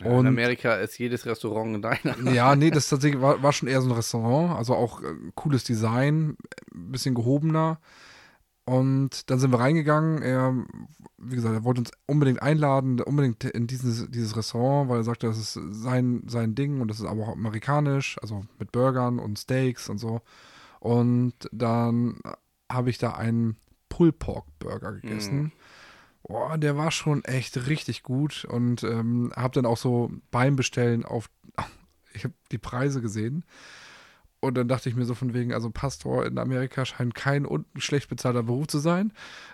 Ja, in Amerika ist jedes Restaurant ein Diner. Ja, nee, das tatsächlich war, war schon eher so ein Restaurant. Also auch äh, cooles Design, ein bisschen gehobener. Und dann sind wir reingegangen. Er, wie gesagt, er wollte uns unbedingt einladen, unbedingt in dieses, dieses Restaurant, weil er sagte, das ist sein, sein Ding und das ist aber auch amerikanisch, also mit Burgern und Steaks und so. Und dann habe ich da einen Pulled Pork Burger gegessen. Mhm boah, der war schon echt richtig gut und ähm, habe dann auch so beim Bestellen auf, ich habe die Preise gesehen und dann dachte ich mir so von wegen, also Pastor in Amerika scheint kein schlecht bezahlter Beruf zu sein,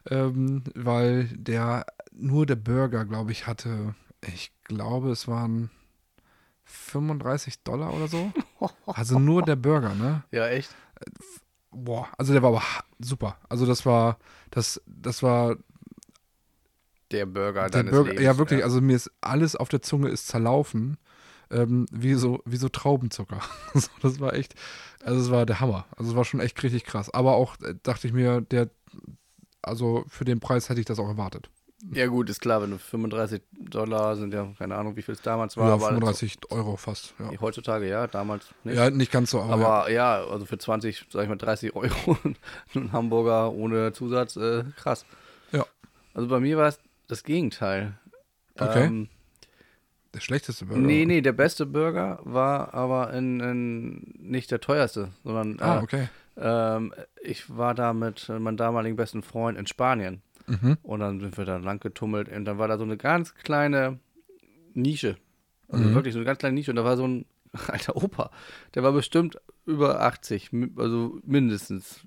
ähm, weil der nur der Burger, glaube ich, hatte, ich glaube, es waren 35 Dollar oder so. Also nur der Burger, ne? Ja, echt? Boah, also der war aber super. Also das war, das, das war der Burger der deines Burger, Lebens. Ja, wirklich. Ja. Also mir ist alles auf der Zunge ist zerlaufen. Ähm, wie, so, wie so Traubenzucker. das war echt, also es war der Hammer. Also es war schon echt richtig krass. Aber auch äh, dachte ich mir, der, also für den Preis hätte ich das auch erwartet. Ja, gut, ist klar, wenn du 35 Dollar sind ja, keine Ahnung, wie viel es damals war. Ja, 35 also, Euro fast. Ja. Heutzutage, ja, damals nicht. Ja, nicht ganz so. Aber, aber ja. ja. also für 20, sag ich mal, 30 Euro ein Hamburger ohne Zusatz, äh, krass. Ja. Also bei mir war es das Gegenteil. Okay. Ähm, der schlechteste Burger? Nee, nee, der beste Burger war aber in, in nicht der teuerste, sondern ah, okay. ähm, ich war da mit meinem damaligen besten Freund in Spanien. Mhm. Und dann sind wir da lang getummelt und dann war da so eine ganz kleine Nische. Also mhm. wirklich so eine ganz kleine Nische. Und da war so ein alter Opa. Der war bestimmt über 80, also mindestens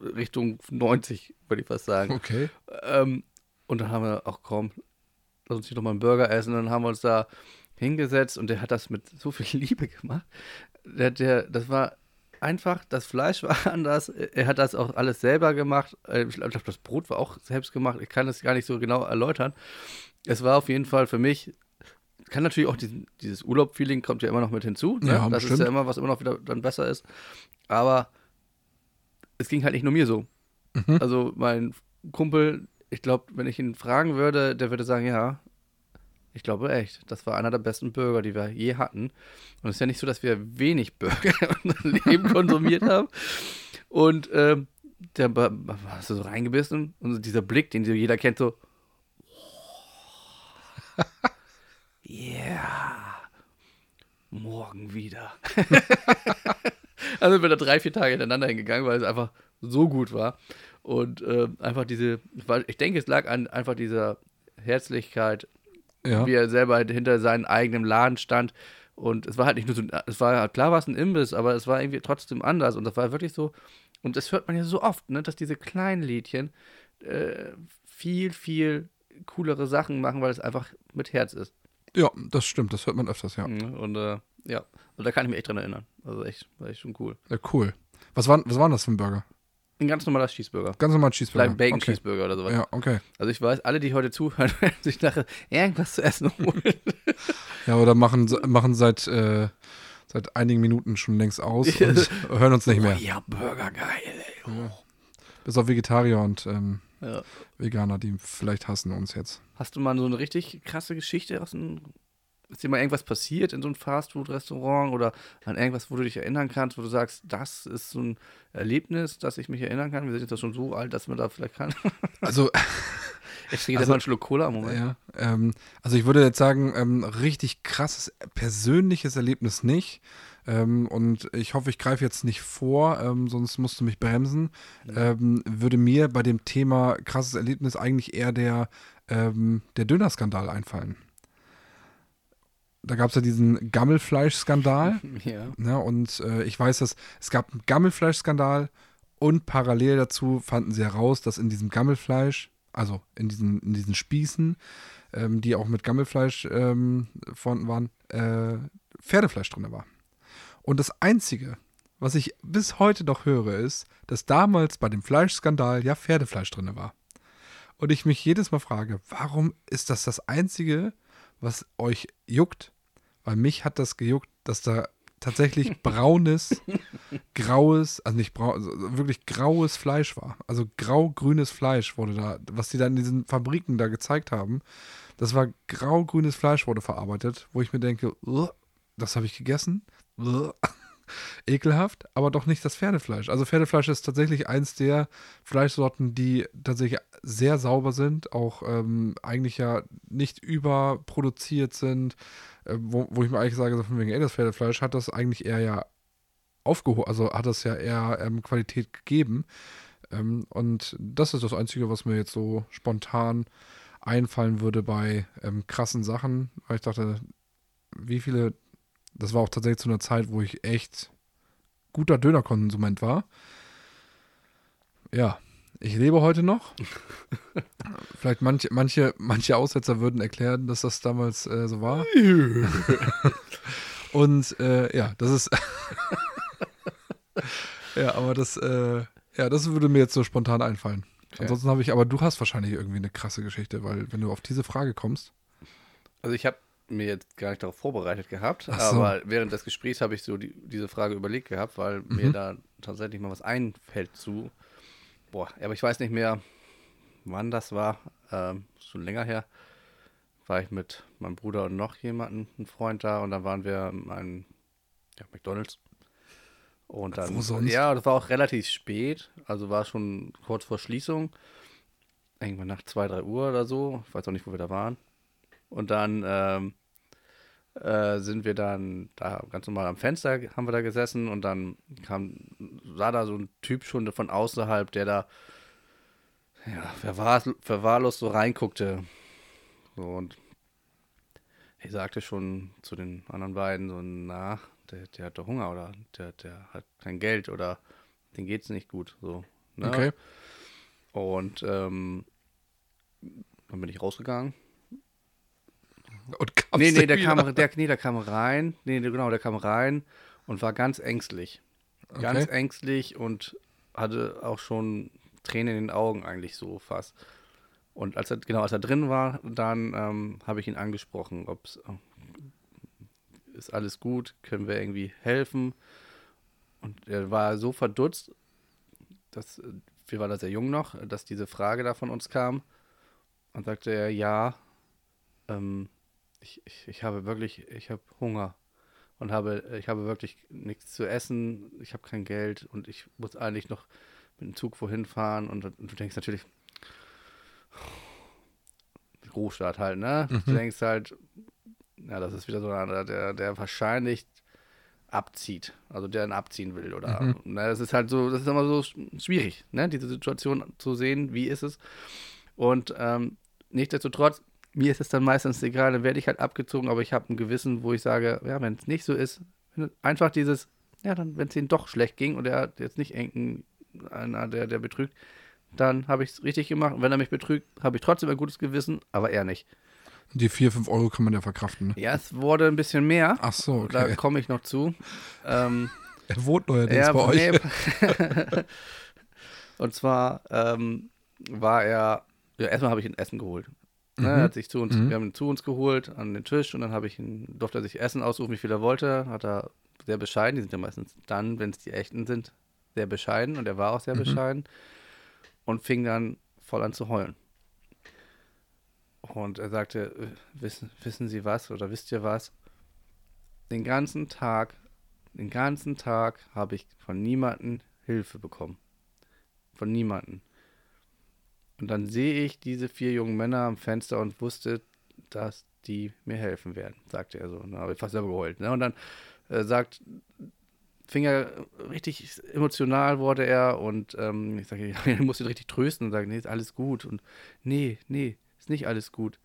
Richtung 90, würde ich fast sagen. Okay. Ähm, und dann haben wir auch kaum, lass uns hier nochmal einen Burger essen. Und dann haben wir uns da hingesetzt und der hat das mit so viel Liebe gemacht. Der, der, das war einfach, das Fleisch war anders. Er hat das auch alles selber gemacht. Äh, ich glaube, das Brot war auch selbst gemacht. Ich kann das gar nicht so genau erläutern. Es war auf jeden Fall für mich kann natürlich auch diesen, dieses Urlaub-Feeling kommt ja immer noch mit hinzu. Ne? Ja, das bestimmt. ist ja immer, was immer noch wieder dann besser ist. Aber es ging halt nicht nur mir so. Mhm. Also mein Kumpel, ich glaube, wenn ich ihn fragen würde, der würde sagen, ja, ich glaube echt, das war einer der besten Burger, die wir je hatten. Und es ist ja nicht so, dass wir wenig Burger in unserem Leben konsumiert haben. Und ähm, der hast du so reingebissen und dieser Blick, den so jeder kennt, so. Yeah. Morgen wieder. also sind wir da drei, vier Tage hintereinander hingegangen, weil es einfach so gut war. Und ähm, einfach diese, weil ich denke, es lag an einfach dieser Herzlichkeit, Ja. wie er selber halt hinter seinem eigenen Laden stand. Und es war halt nicht nur so, es war klar war es ein Imbiss, aber es war irgendwie trotzdem anders. Und das war wirklich so, und das hört man ja so oft, ne, dass diese kleinen Lädchen äh, viel, viel coolere Sachen machen, weil es einfach mit Herz ist. ja, das stimmt, das hört man öfters, ja. Mhm, Und äh, ja, und da kann ich mich echt dran erinnern. Also echt, war echt schon cool. ja cool. Was war, was war denn das für ein Burger? Ein ganz normaler Cheeseburger. Ganz normal Cheeseburger. Vielleicht ein Bacon okay. Cheeseburger oder sowas. Ja, okay. Also ich weiß, alle, die heute zuhören, werden sich nachher irgendwas zu essen holen. Ja, oder machen, machen seit, äh, seit einigen Minuten schon längst aus Ja. und hören uns nicht mehr. Oh, ja, Burger geil, ey. Oh. Bis auf Vegetarier und ähm, Ja. Veganer, die vielleicht hassen uns jetzt. Hast du mal so eine richtig krasse Geschichte aus dem. Ist dir mal irgendwas passiert in so einem Fastfood-Restaurant oder an irgendwas, wo du dich erinnern kannst, wo du sagst, das ist so ein Erlebnis, das ich mich erinnern kann? Wir sind jetzt schon so alt, dass man da vielleicht kann. Also, Ich trinke jetzt Also- mal einen Schluck Cola, Moment. ja, ähm, also ich würde jetzt sagen, ähm, richtig krasses persönliches Erlebnis nicht. Ähm, und ich hoffe, ich greife jetzt nicht vor, ähm, sonst musst du mich bremsen. Ähm, würde mir bei dem Thema krasses Erlebnis eigentlich eher der, ähm, der Dönerskandal einfallen. Da gab es ja diesen Gammelfleischskandal. Ja. Ne, und äh, ich weiß, dass es gab einen Gammelfleischskandal und parallel dazu fanden sie heraus, dass in diesem Gammelfleisch, also in diesen, in diesen Spießen, ähm, die auch mit Gammelfleisch ähm, vorhanden waren, äh, Pferdefleisch drin war. Und das Einzige, was ich bis heute noch höre, ist, dass damals bei dem Fleischskandal ja Pferdefleisch drin war. Und ich mich jedes Mal frage, warum ist das das Einzige, was euch juckt? Weil mich hat das gejuckt, dass da tatsächlich braunes, graues, also nicht braun, also wirklich graues Fleisch war. Also grau-grünes Fleisch wurde da, was die da in diesen Fabriken da gezeigt haben. Das war grau-grünes Fleisch wurde verarbeitet, wo ich mir denke, "Ugh, das habe ich gegessen. Ugh." Ekelhaft, aber doch nicht das Pferdefleisch. Also Pferdefleisch ist tatsächlich eins der Fleischsorten, die tatsächlich sehr sauber sind, auch ähm, eigentlich ja nicht überproduziert sind, äh, wo, wo ich mir eigentlich sage, so von wegen, ey, das Pferdefleisch hat das eigentlich eher ja aufgehoben, also hat das ja eher ähm, Qualität gegeben. Ähm, und das ist das Einzige, was mir jetzt so spontan einfallen würde bei ähm, krassen Sachen, weil ich dachte, wie viele, das war auch tatsächlich zu einer Zeit, wo ich echt guter Dönerkonsument war. Ja, ich lebe heute noch. Vielleicht manche, manche, manche Aussetzer würden erklären, dass das damals äh, so war. Und äh, ja, das ist. ja, aber das, äh, ja, das würde mir jetzt so spontan einfallen. Okay. Ansonsten habe ich, aber du hast wahrscheinlich irgendwie eine krasse Geschichte, weil wenn du auf diese Frage kommst. Also ich habe mir jetzt gar nicht darauf vorbereitet gehabt, so. aber während des Gesprächs habe ich so die, diese Frage überlegt gehabt, weil Mhm. mir da tatsächlich mal was einfällt zu. Boah, aber ich weiß nicht mehr, wann das war. Ähm, schon länger her. War ich mit meinem Bruder und noch jemanden, ein Freund da und dann waren wir in einem ja, McDonalds. Und dann, Wo sonst? ja, das war auch relativ spät, also war schon kurz vor Schließung. Irgendwann nach 2, 3 Uhr oder so. Ich weiß auch nicht, wo wir da waren. Und dann ähm, äh, sind wir dann da ganz normal am Fenster, haben wir da gesessen und dann kam, sah da so ein Typ schon von außerhalb, der da ja, verwahr, verwahrlos so reinguckte. So und ich sagte schon zu den anderen beiden so, na, der, der hat doch Hunger oder der, der hat kein Geld oder dem geht's nicht gut. So, ne? Okay. Und ähm, dann bin ich rausgegangen. Und kam's Nee, nee, der wieder? kam, der, nee, der kam rein. Nee, genau, der kam rein und war ganz ängstlich. Ganz Okay. ängstlich und hatte auch schon Tränen in den Augen eigentlich so fast. Und als er, genau, als er drin war, dann ähm, habe ich ihn angesprochen, ob es ist alles gut, können wir irgendwie helfen? Und er war so verdutzt, dass wir waren da sehr jung noch, dass diese Frage da von uns kam. Und sagte er, ja, ähm, ich, ich, ich habe wirklich, ich habe Hunger und habe, ich habe wirklich nichts zu essen, ich habe kein Geld und ich muss eigentlich noch mit dem Zug wohin fahren und, und du denkst natürlich, Großstadt halt, ne? Mhm. Du denkst halt, ja, das ist wieder so einer, der, der wahrscheinlich abzieht, also der ihn abziehen will oder, mhm. ne, das ist halt so, das ist immer so schwierig, ne? Diese Situation zu sehen, wie ist es und ähm, nichtsdestotrotz mir ist es dann meistens egal, dann werde ich halt abgezogen, aber ich habe ein Gewissen, wo ich sage, ja, wenn es nicht so ist, einfach dieses, ja, dann, wenn es ihnen doch schlecht ging und er hat jetzt nicht irgendeiner, der, der betrügt, dann habe ich es richtig gemacht. Und wenn er mich betrügt, habe ich trotzdem ein gutes Gewissen, aber er nicht. Die 4, 5 Euro kann man ja verkraften. Ne? Ja, es wurde ein bisschen mehr. Ach so, okay. Da komme ich noch zu. Ähm, er wohnt neuerdings ja, bei euch. Nee. und zwar ähm, war er, ja, erstmal habe ich ein Essen geholt. Ne, mhm. Er hat sich zu uns, mhm. wir haben ihn zu uns geholt an den Tisch und dann habe ich ihn, durfte er sich Essen aussuchen, wie viel er wollte. Hat er sehr bescheiden. Die sind ja meistens dann, wenn es die echten sind, sehr bescheiden und er war auch sehr mhm. bescheiden und fing dann voll an zu heulen. Und er sagte, wissen, wissen Sie was oder wisst ihr was? Den ganzen Tag, den ganzen Tag habe ich von niemandem Hilfe bekommen. Von niemandem. Und dann sehe ich diese vier jungen Männer am Fenster und wusste, dass die mir helfen werden, sagte er so. Dann habe ich fast selber geheult. Ne? Und dann äh, sagt, fing er richtig emotional wurde er und ähm, ich sage, ich muss ihn richtig trösten und sagen, nee, ist alles gut. Und nee, nee, ist nicht alles gut.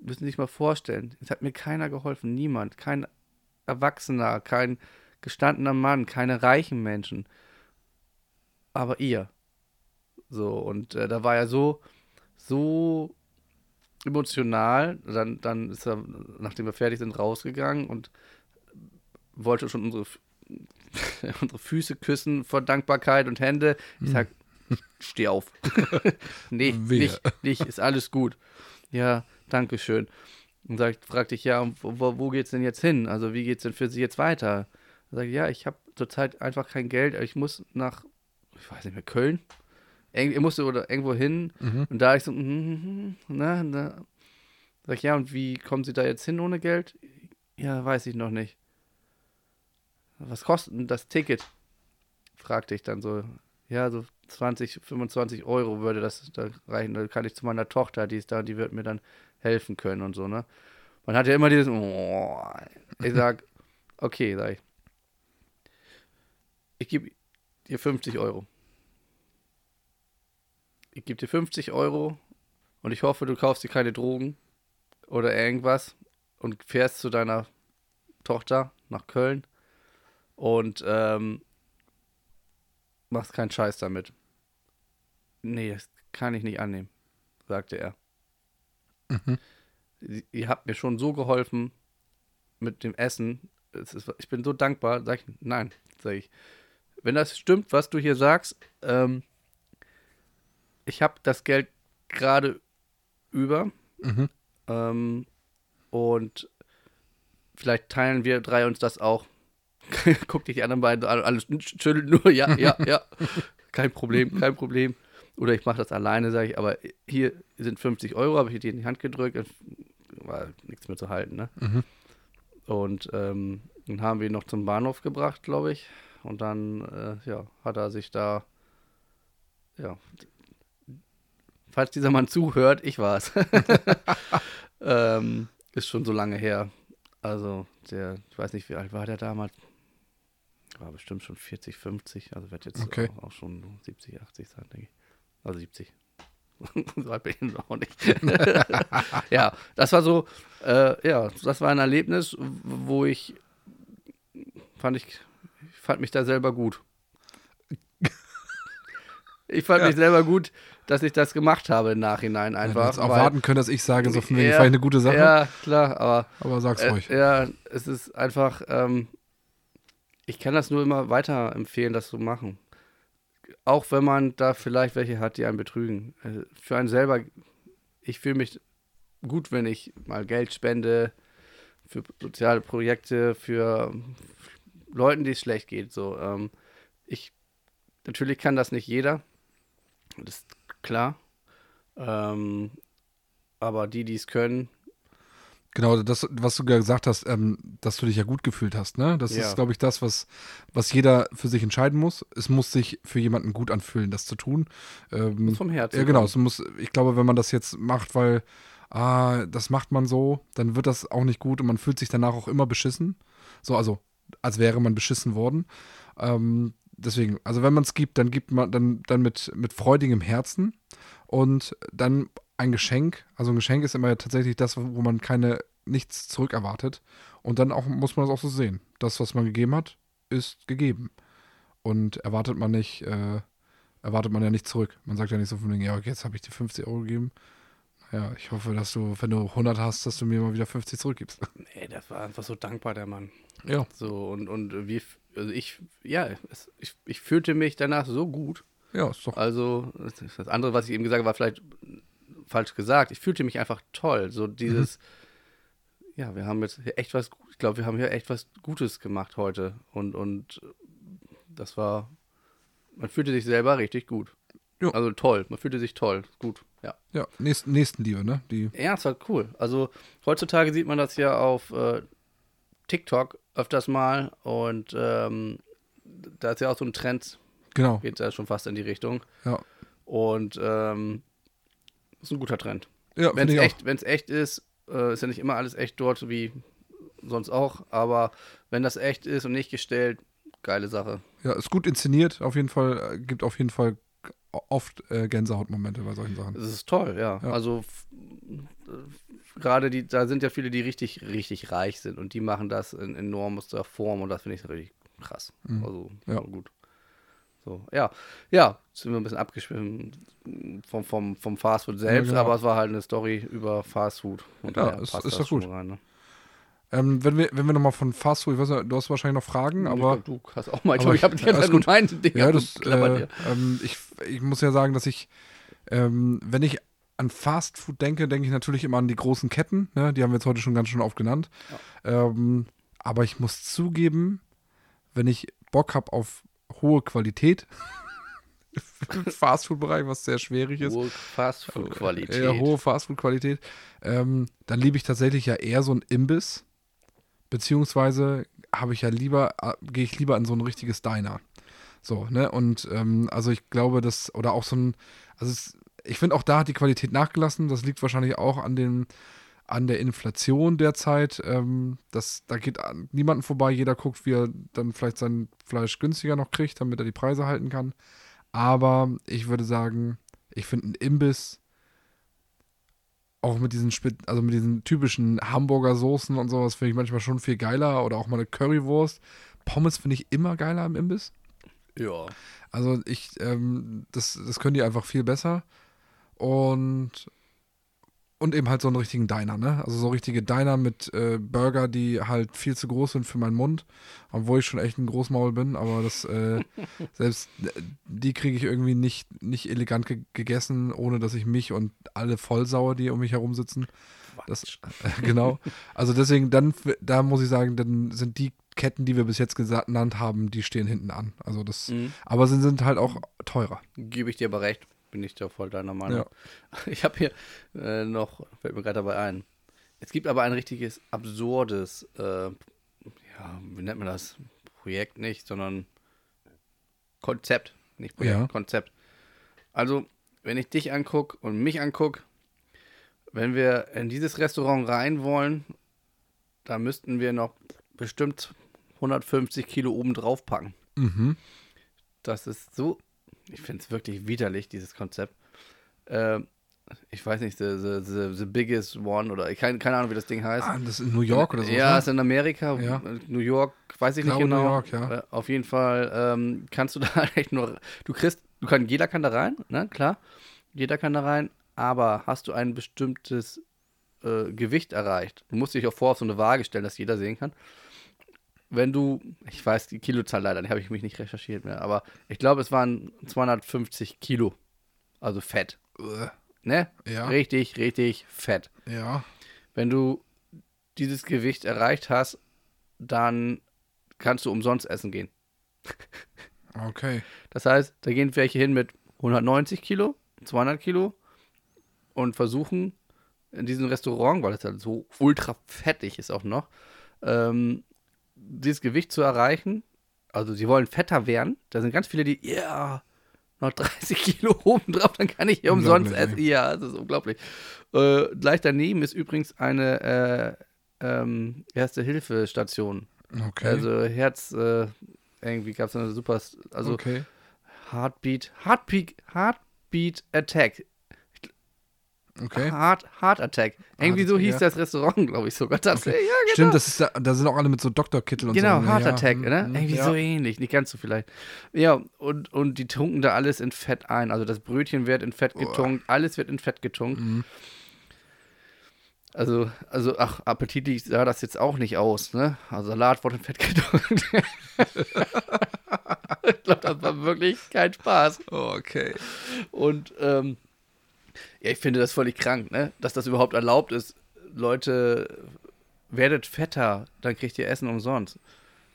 Müssen Sie sich mal vorstellen, es hat mir keiner geholfen, niemand, kein Erwachsener, kein gestandener Mann, keine reichen Menschen. Aber ihr. So, und äh, da war er so, so emotional. Dann, dann ist er, nachdem wir fertig sind, rausgegangen und wollte schon unsere, unsere Füße küssen vor Dankbarkeit und Hände. Ich sag, steh auf. nee, nicht, nicht, ist alles gut. Ja, danke schön. Und sagt, fragte ich, ja, wo, wo geht's denn jetzt hin? Also, wie geht's denn für Sie jetzt weiter? Sag ich, ja, ich habe zurzeit einfach kein Geld, ich muss nach, ich weiß nicht mehr, Köln er musste oder irgendwo hin mhm. und da ich so, mm, na, na. Sag ich, ja, und wie kommen Sie da jetzt hin ohne Geld? Ja, weiß ich noch nicht. Was kostet denn das Ticket? Fragte ich dann so. Ja, so 20, 25 Euro würde das da reichen. Da kann ich zu meiner Tochter, die ist da, die wird mir dann helfen können und so, ne? Man hat ja immer dieses, oh, ich sag, okay, sag ich. Ich gebe dir 50 Euro ich gebe dir 50 Euro und ich hoffe, du kaufst dir keine Drogen oder irgendwas und fährst zu deiner Tochter nach Köln und ähm, machst keinen Scheiß damit. Nee, das kann ich nicht annehmen, sagte er. Mhm. Ihr habt mir schon so geholfen mit dem Essen. Ist, ich bin so dankbar. Sag ich, nein, sag ich. Wenn das stimmt, was du hier sagst, ähm, ich habe das Geld gerade über. Mhm. Ähm, und vielleicht teilen wir drei uns das auch. Guck dich die anderen beiden an, alles schüttelt nur, ja, ja, ja. kein Problem, kein Problem. Oder ich mache das alleine, sage ich, aber hier sind 50 Euro, habe ich dir in die Hand gedrückt, war nichts mehr zu halten, ne? Mhm. Und ähm, dann haben wir ihn noch zum Bahnhof gebracht, glaube ich. Und dann, äh, ja, hat er sich da, ja, falls dieser Mann zuhört, ich war's. ähm, ist schon so lange her. Also, der, ich weiß nicht, wie alt war der damals? War bestimmt schon 40, 50. Also wird jetzt okay. auch, auch, schon 70, 80 sein, denke ich. Also 70. so alt bin ich auch nicht. ja, das war so, äh, ja, das war ein Erlebnis, wo ich fand ich, ich fand mich da selber gut. Ich fand ja. mich selber gut, dass ich das gemacht habe im Nachhinein einfach. Ja, auch warten können, dass ich sage, so von wegen ja, eine gute Sache. Ja, klar, aber. Aber sag's äh, ruhig. Ja, es ist einfach, ähm, ich kann das nur immer weiter empfehlen, das zu machen. Auch wenn man da vielleicht welche hat, die einen betrügen. Äh, für einen selber, ich fühle mich gut, wenn ich mal Geld spende, für soziale Projekte, für Leuten, die es schlecht geht. So, ähm, ich natürlich kann das nicht jeder, das ist klar. Ähm, aber die, die es können, Genau, das, was du gesagt hast, ähm, dass du dich ja gut gefühlt hast, ne? Das Ja. ist, glaube ich, das, was, was jeder für sich entscheiden muss. Es muss sich für jemanden gut anfühlen, das zu tun. Ähm, muss vom Herzen. ja, genau. Es muss, ich glaube, wenn man das jetzt macht, weil, ah, das macht man so, dann wird das auch nicht gut und man fühlt sich danach auch immer beschissen. So, also, als wäre man beschissen worden. Ähm, deswegen, also wenn man es gibt, dann gibt man dann, dann mit, mit freudigem Herzen und dann ein Geschenk. Also ein Geschenk ist immer tatsächlich das, wo man keine nichts zurück erwartet. Und dann auch muss man das auch so sehen. Das, was man gegeben hat, ist gegeben. Und erwartet man nicht, äh, erwartet man ja nicht zurück. Man sagt ja nicht so von wegen, ja, okay, jetzt habe ich dir 50 Euro gegeben. Ja, ich hoffe, dass du, wenn du 100 hast, dass du mir mal wieder 50 zurückgibst. Nee, das war einfach so dankbar, der Mann. Ja. So, und, und wie, also ich, ja, es, ich, ich fühlte mich danach so gut. Ja, ist doch. Also, das andere, was ich eben gesagt habe, war vielleicht falsch gesagt. Ich fühlte mich einfach toll. So dieses, ja, wir haben jetzt hier echt was, ich glaube, wir haben hier echt was Gutes gemacht heute. Und, und das war, man fühlte sich selber richtig gut. Jo. Also toll, man fühlte sich toll, gut, ja. Ja, Nächsten, Nächstenliebe, ne? Die, Ja, es war cool. Also heutzutage sieht man das ja auf äh, TikTok öfters mal und ähm, da ist ja auch so ein Trend, genau. geht ja schon fast in die Richtung. Ja. Und ähm, ist ein guter Trend. Ja, Wenn es echt, wenn's echt ist, äh, ist ja nicht immer alles echt dort wie sonst auch, aber wenn das echt ist und nicht gestellt, geile Sache. Ja, ist gut inszeniert, auf jeden Fall. äh, Gibt auf jeden Fall oft äh, Gänsehautmomente bei solchen Sachen. Das ist toll, ja. Ja. Also äh, gerade die, da sind ja viele, die richtig, richtig reich sind und die machen das in enormster Form und das finde ich richtig krass. Mhm. Also Ja. gut. So, ja, ja, jetzt sind wir ein bisschen abgeschwimmen vom, vom, vom Fastfood selbst, genau. aber es war halt eine Story über Fastfood. Und Ja, ist- passt ist das doch gut. schon Rein, ne? Ähm, wenn wir, wenn wir nochmal von Fast Food, ich weiß nicht, du hast wahrscheinlich noch Fragen, Ich aber du hast auch mal, ich, ich habe ich- die ganze alles Zeit gut. meine Dinge ja, das, äh, ähm, ich, ich muss ja sagen, dass ich, ähm, wenn ich an Fast Food denke, denke ich natürlich immer an die großen Ketten, ne? die haben wir jetzt heute schon ganz schön oft genannt. Ähm, aber ich muss zugeben, wenn ich Bock habe auf hohe Qualität, Fastfood-Bereich, was sehr schwierig ist, Hohe Fastfood-Qualität. Ja, hohe Fastfood-Qualität. Ähm, dann liebe ich tatsächlich ja eher so ein Imbiss. Beziehungsweise habe ich ja lieber, äh, gehe ich lieber in so ein richtiges Diner. So, ne? Und ähm, also ich glaube, dass, oder auch so ein, also es, ich finde auch da hat die Qualität nachgelassen. Das liegt wahrscheinlich auch an den, an der Inflation derzeit. Ähm, das, da geht an niemanden vorbei. Jeder guckt, wie er dann vielleicht sein Fleisch günstiger noch kriegt, damit er die Preise halten kann. Aber ich würde sagen, ich finde ein Imbiss auch mit diesen Spit also mit diesen typischen Hamburger Soßen und sowas finde ich manchmal schon viel geiler oder auch mal eine Currywurst. Pommes finde ich immer geiler im Imbiss. Ja. Also ich, ähm, das, das können die einfach viel besser. Und, und eben halt so einen richtigen Diner, ne? Also so richtige Diner mit äh, Burger, die halt viel zu groß sind für meinen Mund. Obwohl ich schon echt ein Großmaul bin, aber das, äh, selbst äh, die kriege ich irgendwie nicht, nicht elegant ge gegessen, ohne dass ich mich und alle Vollsauer, die um mich herum sitzen. Das, äh, genau. Also deswegen, dann, da muss ich sagen, dann sind die Ketten, die wir bis jetzt genannt haben, die stehen hinten an. Also das, Mhm. aber sie sind halt auch teurer. Gebe ich dir aber recht. Bin ich da voll deiner Meinung. Ja. Ich habe hier äh, noch, fällt mir gerade dabei ein. Es gibt aber ein richtiges absurdes, äh, ja, wie nennt man das? Projekt nicht, sondern Konzept. Nicht Projekt, Ja. Konzept. Also, wenn ich dich angucke und mich angucke, wenn wir in dieses Restaurant rein wollen, da müssten wir noch bestimmt 150 Kilo oben drauf packen. Mhm. Das ist so, ich finde es wirklich widerlich, dieses Konzept. Ähm, ich weiß nicht, the, the, the, the biggest one oder ich keine, keine Ahnung, wie das Ding heißt. Ah, das ist in New York oder so. Ja, ne? ist in Amerika, Ja. New York, weiß ich nicht glaube, genau. New York, ja. Äh, Auf jeden Fall ähm, kannst du da echt nur, du kriegst, du kann, jeder kann da rein, ne, klar, jeder kann da rein, aber hast du ein bestimmtes äh, Gewicht erreicht, du musst dich auch vor auf so eine Waage stellen, dass jeder sehen kann. Wenn du, ich weiß die Kilozahl leider, die habe ich mich nicht recherchiert mehr, aber ich glaube, es waren 250 Kilo, also Fett, ne? Ja. Richtig, richtig fett Ja. wenn du dieses Gewicht erreicht hast, dann kannst du umsonst essen gehen. Okay. Das heißt, da gehen welche hin mit 190 Kilo, 200 Kilo und versuchen in diesem Restaurant, weil es halt so ultra fettig ist auch noch, ähm, dieses Gewicht zu erreichen. Also sie wollen fetter werden. Da sind ganz viele, die, ja, yeah, noch 30 Kilo oben drauf, dann kann ich hier umsonst essen. Ja, das ist unglaublich. Äh, gleich daneben ist übrigens eine äh, ähm, Erste-Hilfe-Station. Okay. Also Herz, äh, irgendwie gab es eine super, also okay. Heartbeat, Heartbeat, Heartbeat Attack. Okay. Heart, Heart Attack. Irgendwie Heart so hieß ja. das Restaurant, glaube ich sogar. Das, okay. ja, genau. Stimmt, das ist da, da sind auch alle mit so Doktorkittel und genau, so. Genau, Heart ja. Attack, ne? Mhm. Irgendwie so ähnlich, nicht ganz so vielleicht. Ja, und, und die tunken da alles in Fett ein. Also das Brötchen wird in Fett getunkt, oh. alles wird in Fett getunkt. Mhm. Also, also, ach, appetitlich sah das jetzt auch nicht aus, ne? Also Salat wurde in Fett getunkt. ich glaube, das war wirklich kein Spaß. Oh, okay. Und ähm, ja, ich finde das völlig krank, ne? Dass das überhaupt erlaubt ist. Leute, werdet fetter, dann kriegt ihr Essen umsonst.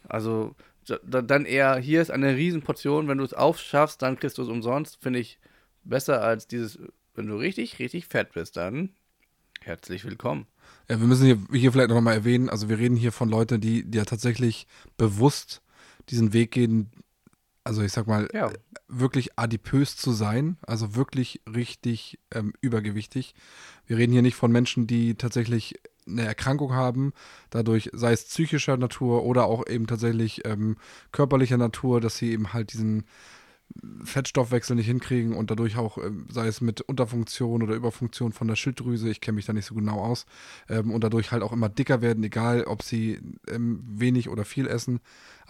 Also dann eher, hier ist eine Riesenportion, wenn du es aufschaffst, dann kriegst du es umsonst. Finde ich besser als dieses, wenn du richtig, richtig fett bist, dann herzlich willkommen. Ja, wir müssen hier, hier vielleicht noch mal erwähnen, also wir reden hier von Leuten, die, die ja tatsächlich bewusst diesen Weg gehen, also ich sag mal, ja. wirklich adipös zu sein, also wirklich richtig ähm, übergewichtig. Wir reden hier nicht von Menschen, die tatsächlich eine Erkrankung haben, dadurch sei es psychischer Natur oder auch eben tatsächlich ähm, körperlicher Natur, dass sie eben halt diesen Fettstoffwechsel nicht hinkriegen und dadurch auch, ähm, sei es mit Unterfunktion oder Überfunktion von der Schilddrüse, ich kenne mich da nicht so genau aus, ähm, und dadurch halt auch immer dicker werden, egal ob sie ähm, wenig oder viel essen.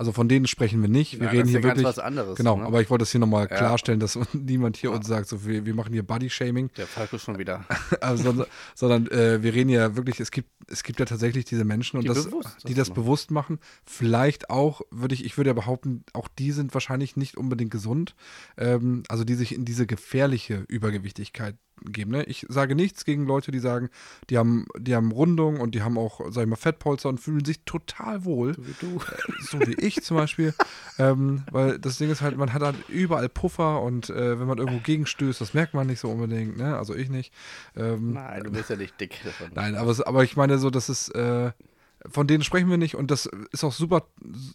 Also von denen sprechen wir nicht. Wir ja, reden hier wirklich. was anderes. Genau, ne? aber ich wollte das hier nochmal Ja. klarstellen, dass niemand hier uns sagt, so, wir, wir machen hier Body-Shaming. Der Falco schon wieder. Also, sondern sondern äh, wir reden ja wirklich, es gibt, es gibt ja tatsächlich diese Menschen und Die das, bewusst das die das machen. bewusst machen. Vielleicht auch, würde ich, ich würde ja behaupten, auch die sind wahrscheinlich nicht unbedingt gesund. Ähm, also die sich in diese gefährliche Übergewichtigkeit geben. Ne? Ich sage nichts gegen Leute, die sagen, die haben, die haben Rundung und die haben auch, sag ich mal, Fettpolster und fühlen sich total wohl. So wie du. So wie ich zum Beispiel. ähm, weil das Ding ist halt, man hat halt überall Puffer und äh, wenn man irgendwo gegenstößt, das merkt man nicht so unbedingt, ne? Also ich nicht. Ähm, Nein, du bist ja nicht dick. Davon. Nein, aber, aber ich meine so, das ist, äh, von denen sprechen wir nicht und das ist auch super,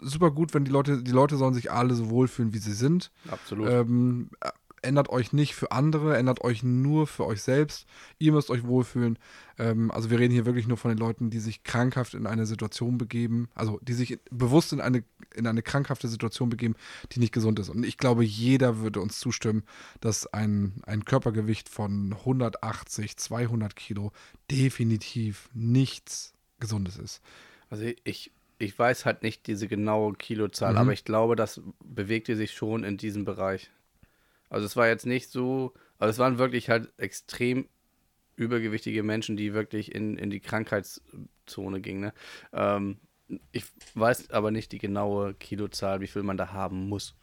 super gut, wenn die Leute, die Leute sollen sich alle so wohlfühlen, wie sie sind. Absolut. Ähm, äh, ändert euch nicht für andere, ändert euch nur für euch selbst. Ihr müsst euch wohlfühlen. Ähm, also wir reden hier wirklich nur von den Leuten, die sich krankhaft in eine Situation begeben, also die sich bewusst in eine, in eine krankhafte Situation begeben, die nicht gesund ist. Und ich glaube, jeder würde uns zustimmen, dass ein, ein Körpergewicht von 180, 200 Kilo definitiv nichts Gesundes ist. Also ich, ich weiß halt nicht diese genaue Kilozahl, Mhm. aber ich glaube, das bewegte sich schon in diesem Bereich. Also es war jetzt nicht so, also es waren wirklich halt extrem übergewichtige Menschen, die wirklich in, in die Krankheitszone gingen. Ne? Ähm, ich weiß aber nicht die genaue Kilozahl, wie viel man da haben muss.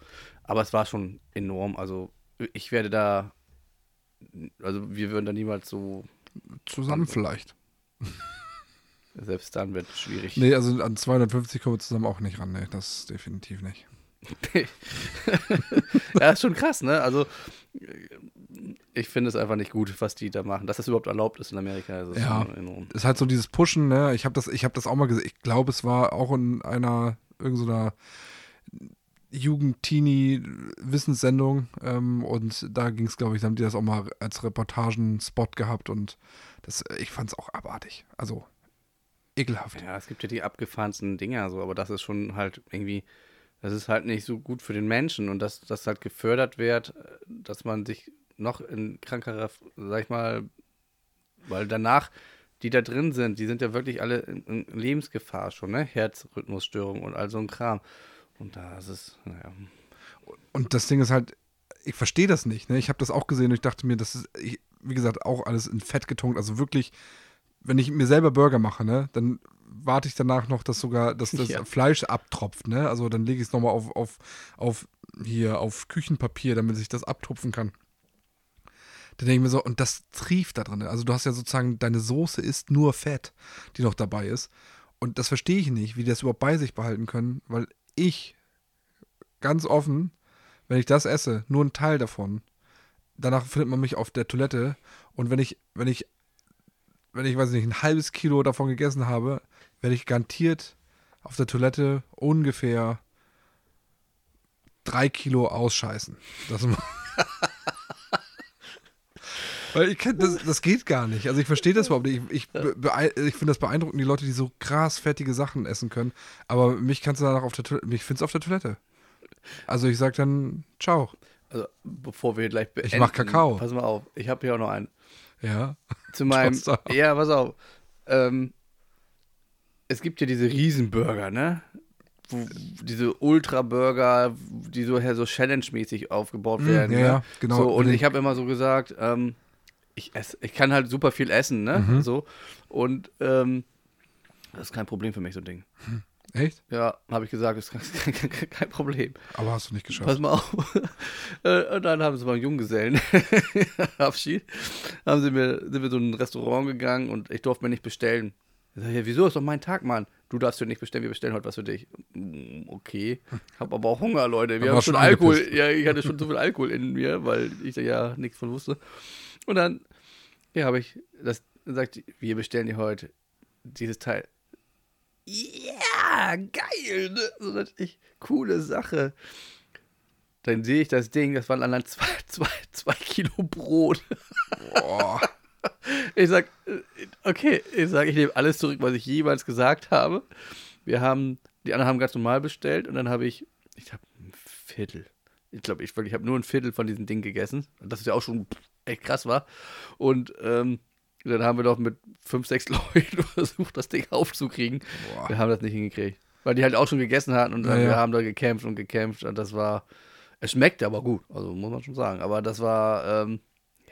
Aber es war schon enorm. Also ich werde da, also wir würden da niemals so, Zusammen vielleicht. selbst dann wird es schwierig. Nee, also an 250 kommen wir zusammen auch nicht ran. Nee, das definitiv nicht. ja, ist schon krass, ne? Also, ich finde es einfach nicht gut, was die da machen. Dass das überhaupt erlaubt ist in Amerika, ist Ja. enorm. ist halt so dieses Pushen, ne? Ich habe das, ich habe das auch mal gesehen. Ich glaube, es war auch in einer irgendeiner Jugend-Teenie-Wissenssendung ähm, und da ging es, glaube ich, da haben die das auch mal als Reportagen-Spot gehabt und das, ich fand es auch abartig. Also ekelhaft. Ja, es gibt ja die abgefahrensten Dinger, so, aber das ist schon halt irgendwie, das ist halt nicht so gut für den Menschen und dass das halt gefördert wird, dass man sich noch in krankerer, sag ich mal, weil danach, die da drin sind, die sind ja wirklich alle in, in Lebensgefahr schon, ne? Herzrhythmusstörung und all so ein Kram. Und da ist es, naja. Und das Ding ist halt, ich verstehe das nicht. Ne? Ich habe das auch gesehen und ich dachte mir, das ist, ich, wie gesagt, auch alles in Fett getunkt. Also wirklich, wenn ich mir selber Burger mache, ne, dann warte ich danach noch, dass sogar, dass das Ja. Fleisch abtropft. Ne? Also dann lege ich es nochmal auf, auf, auf hier auf Küchenpapier, damit ich das abtupfen kann. Dann denke ich mir so, und das trieft da drin. Also du hast ja sozusagen, deine Soße ist nur Fett, die noch dabei ist. Und das verstehe ich nicht, wie die das überhaupt bei sich behalten können, weil ich, ganz offen, wenn ich das esse, nur ein Teil davon, danach findet man mich auf der Toilette und wenn ich, wenn ich, wenn ich, weiß nicht, ein halbes Kilo davon gegessen habe, werde ich garantiert auf der Toilette ungefähr drei Kilo ausscheißen. Das Weil ich kenn, das, das geht gar nicht. Also ich verstehe das überhaupt nicht. Ich, ich, ich finde das beeindruckend, die Leute, die so krass fettige Sachen essen können. Aber mich kannst du danach auf der Toilette, mich findest du auf der Toilette. Also ich sag dann, ciao. Also bevor wir gleich beenden. Ich mach Kakao. Pass mal auf, ich habe hier auch noch einen. Ja. Zu meinem. ja, pass auf. Ähm, es gibt ja diese Riesenburger, ne? Diese Ultra-Burger, die so, so Challenge-mäßig aufgebaut hm, werden. Ja, ne? ja, genau. So, und ich habe immer so gesagt, ähm, ich esse, ich kann halt super viel essen, ne? Mhm. So. Und ähm, das ist kein Problem für mich, so ein Ding. Hm. Echt? Ja, habe ich gesagt, ist kein, Problem. Aber hast du nicht geschafft. Pass mal auf. Äh, und dann haben sie mal einen Junggesellen Abschied. Haben sie mir, sind wir so in ein Restaurant gegangen und ich durfte mir nicht bestellen. Ich sag, ja, wieso ist doch mein Tag, Mann? Du darfst dir nicht bestellen, wir bestellen heute was für dich. Mm, okay. Hab aber auch Hunger, Leute. Wir haben schon Alkohol. Ja, ich hatte schon zu viel Alkohol in mir, weil ich da ja nichts von wusste. Und dann, ja, habe ich das gesagt, wir bestellen dir heute dieses Teil. Ja, yeah, geil, ne? So natürlich coole Sache. Dann sehe ich das Ding, das waren dann zwei, zwei, zwei Kilo Brot. Boah. Ich sag, äh, okay, ich sag, ich nehme alles zurück, was ich jemals gesagt habe. Wir haben, die anderen haben ganz normal bestellt und dann habe ich, ich habe ein Viertel. Ich glaube, ich, ich habe nur ein Viertel von diesem Ding gegessen. Das ist ja auch schon echt krass war. Und ähm, dann haben wir doch mit fünf, sechs Leuten versucht, das Ding aufzukriegen. Boah. Wir haben das nicht hingekriegt. Weil die halt auch schon gegessen hatten und ja, wir haben da gekämpft und gekämpft und das war. Es schmeckte aber gut, also muss man schon sagen. Aber das war, ähm,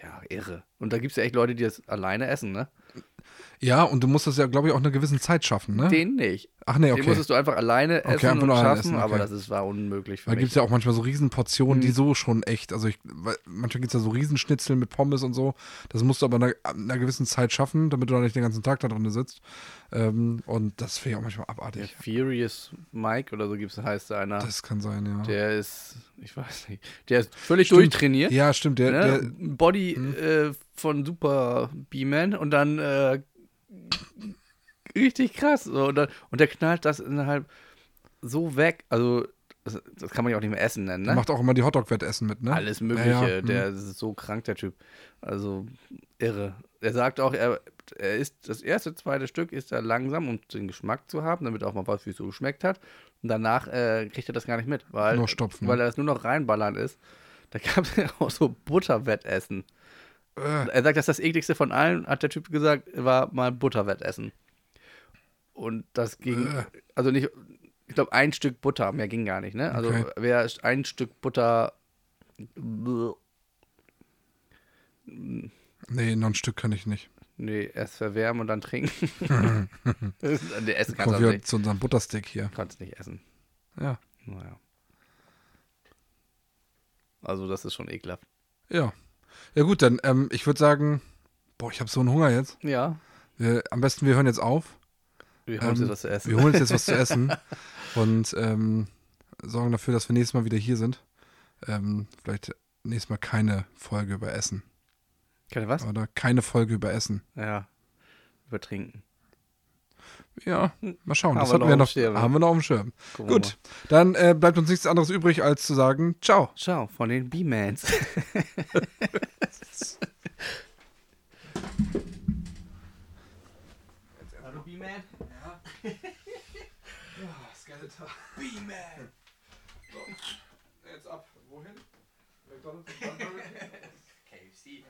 ja, irre. Und da gibt es ja echt Leute, die das alleine essen, ne? Ja, und du musst das ja, glaube ich, auch eine gewisse Zeit schaffen, ne? Den nicht. Ach nee, okay. Den musstest du einfach alleine essen okay, und schaffen, essen, okay. aber das ist, war unmöglich für da mich. Da gibt es ja auch manchmal so Riesenportionen, mhm. die so schon echt, also ich, manchmal gibt es ja so Riesenschnitzel mit Pommes und so. Das musst du aber in einer, gewissen Zeit schaffen, damit du da nicht den ganzen Tag da drin sitzt. Ähm, und das finde ich auch manchmal abartig. Der Furious Mike oder so gibt's, heißt einer. Das kann sein, ja. Der ist, ich weiß nicht, der ist völlig stimmt. durchtrainiert. Ja, stimmt. Der, ne? der Body hm. äh, von Super B-Man und dann äh, richtig krass. So, und, dann, und der knallt das innerhalb so weg. Also, das, das, kann man ja auch nicht mehr essen nennen, ne? Der macht auch immer die Hotdog-Wettessen mit, ne? Alles Mögliche. Ja, ja. Der hm. ist so krank, der Typ. Also, irre. Er sagt auch, er, er isst das erste, zweite Stück ist er langsam, um den Geschmack zu haben, damit er auch mal weiß, wie es so geschmeckt hat. Und danach äh, kriegt er das gar nicht mit, weil, nur stopfen, weil er das nur noch reinballern ist. Da gab es ja auch so Butterwettessen. Äh. Er sagt, dass das ekligste von allen, hat der Typ gesagt, war mal Butterwettessen. Und das ging, äh. also nicht, ich glaube, ein Stück Butter, mehr ging gar nicht, ne? Also, okay. wer ein Stück Butter. Nee, noch ein Stück kann ich nicht. Nee, erst verwärmen und dann trinken. nee, essen kannst du nicht. zu unserem Butterstick hier. Kannst nicht essen. Ja. Naja. Also, das ist schon ekelhaft. Ja. Ja, gut, dann, ähm, ich würde sagen, boah, ich habe so einen Hunger jetzt. Ja. Wir, am besten, wir hören jetzt auf. Wir holen uns ähm, jetzt was zu essen. Wir holen uns jetzt was zu essen und ähm, sorgen dafür, dass wir nächstes Mal wieder hier sind. Ähm, vielleicht nächstes Mal keine Folge über Essen. Keine was? Oder keine Folge über Essen. Ja. Über Trinken. Ja, mal schauen. das hatten wir noch, Schirm, haben wir noch auf dem Schirm. Gucken Gut, dann äh, bleibt uns nichts anderes übrig, als zu sagen, ciao. Ciao von den B-Mans. Hallo B-Man. Ja. oh, Skeletor. B-Man. So, jetzt ab. Wohin? McDonald's? KFC.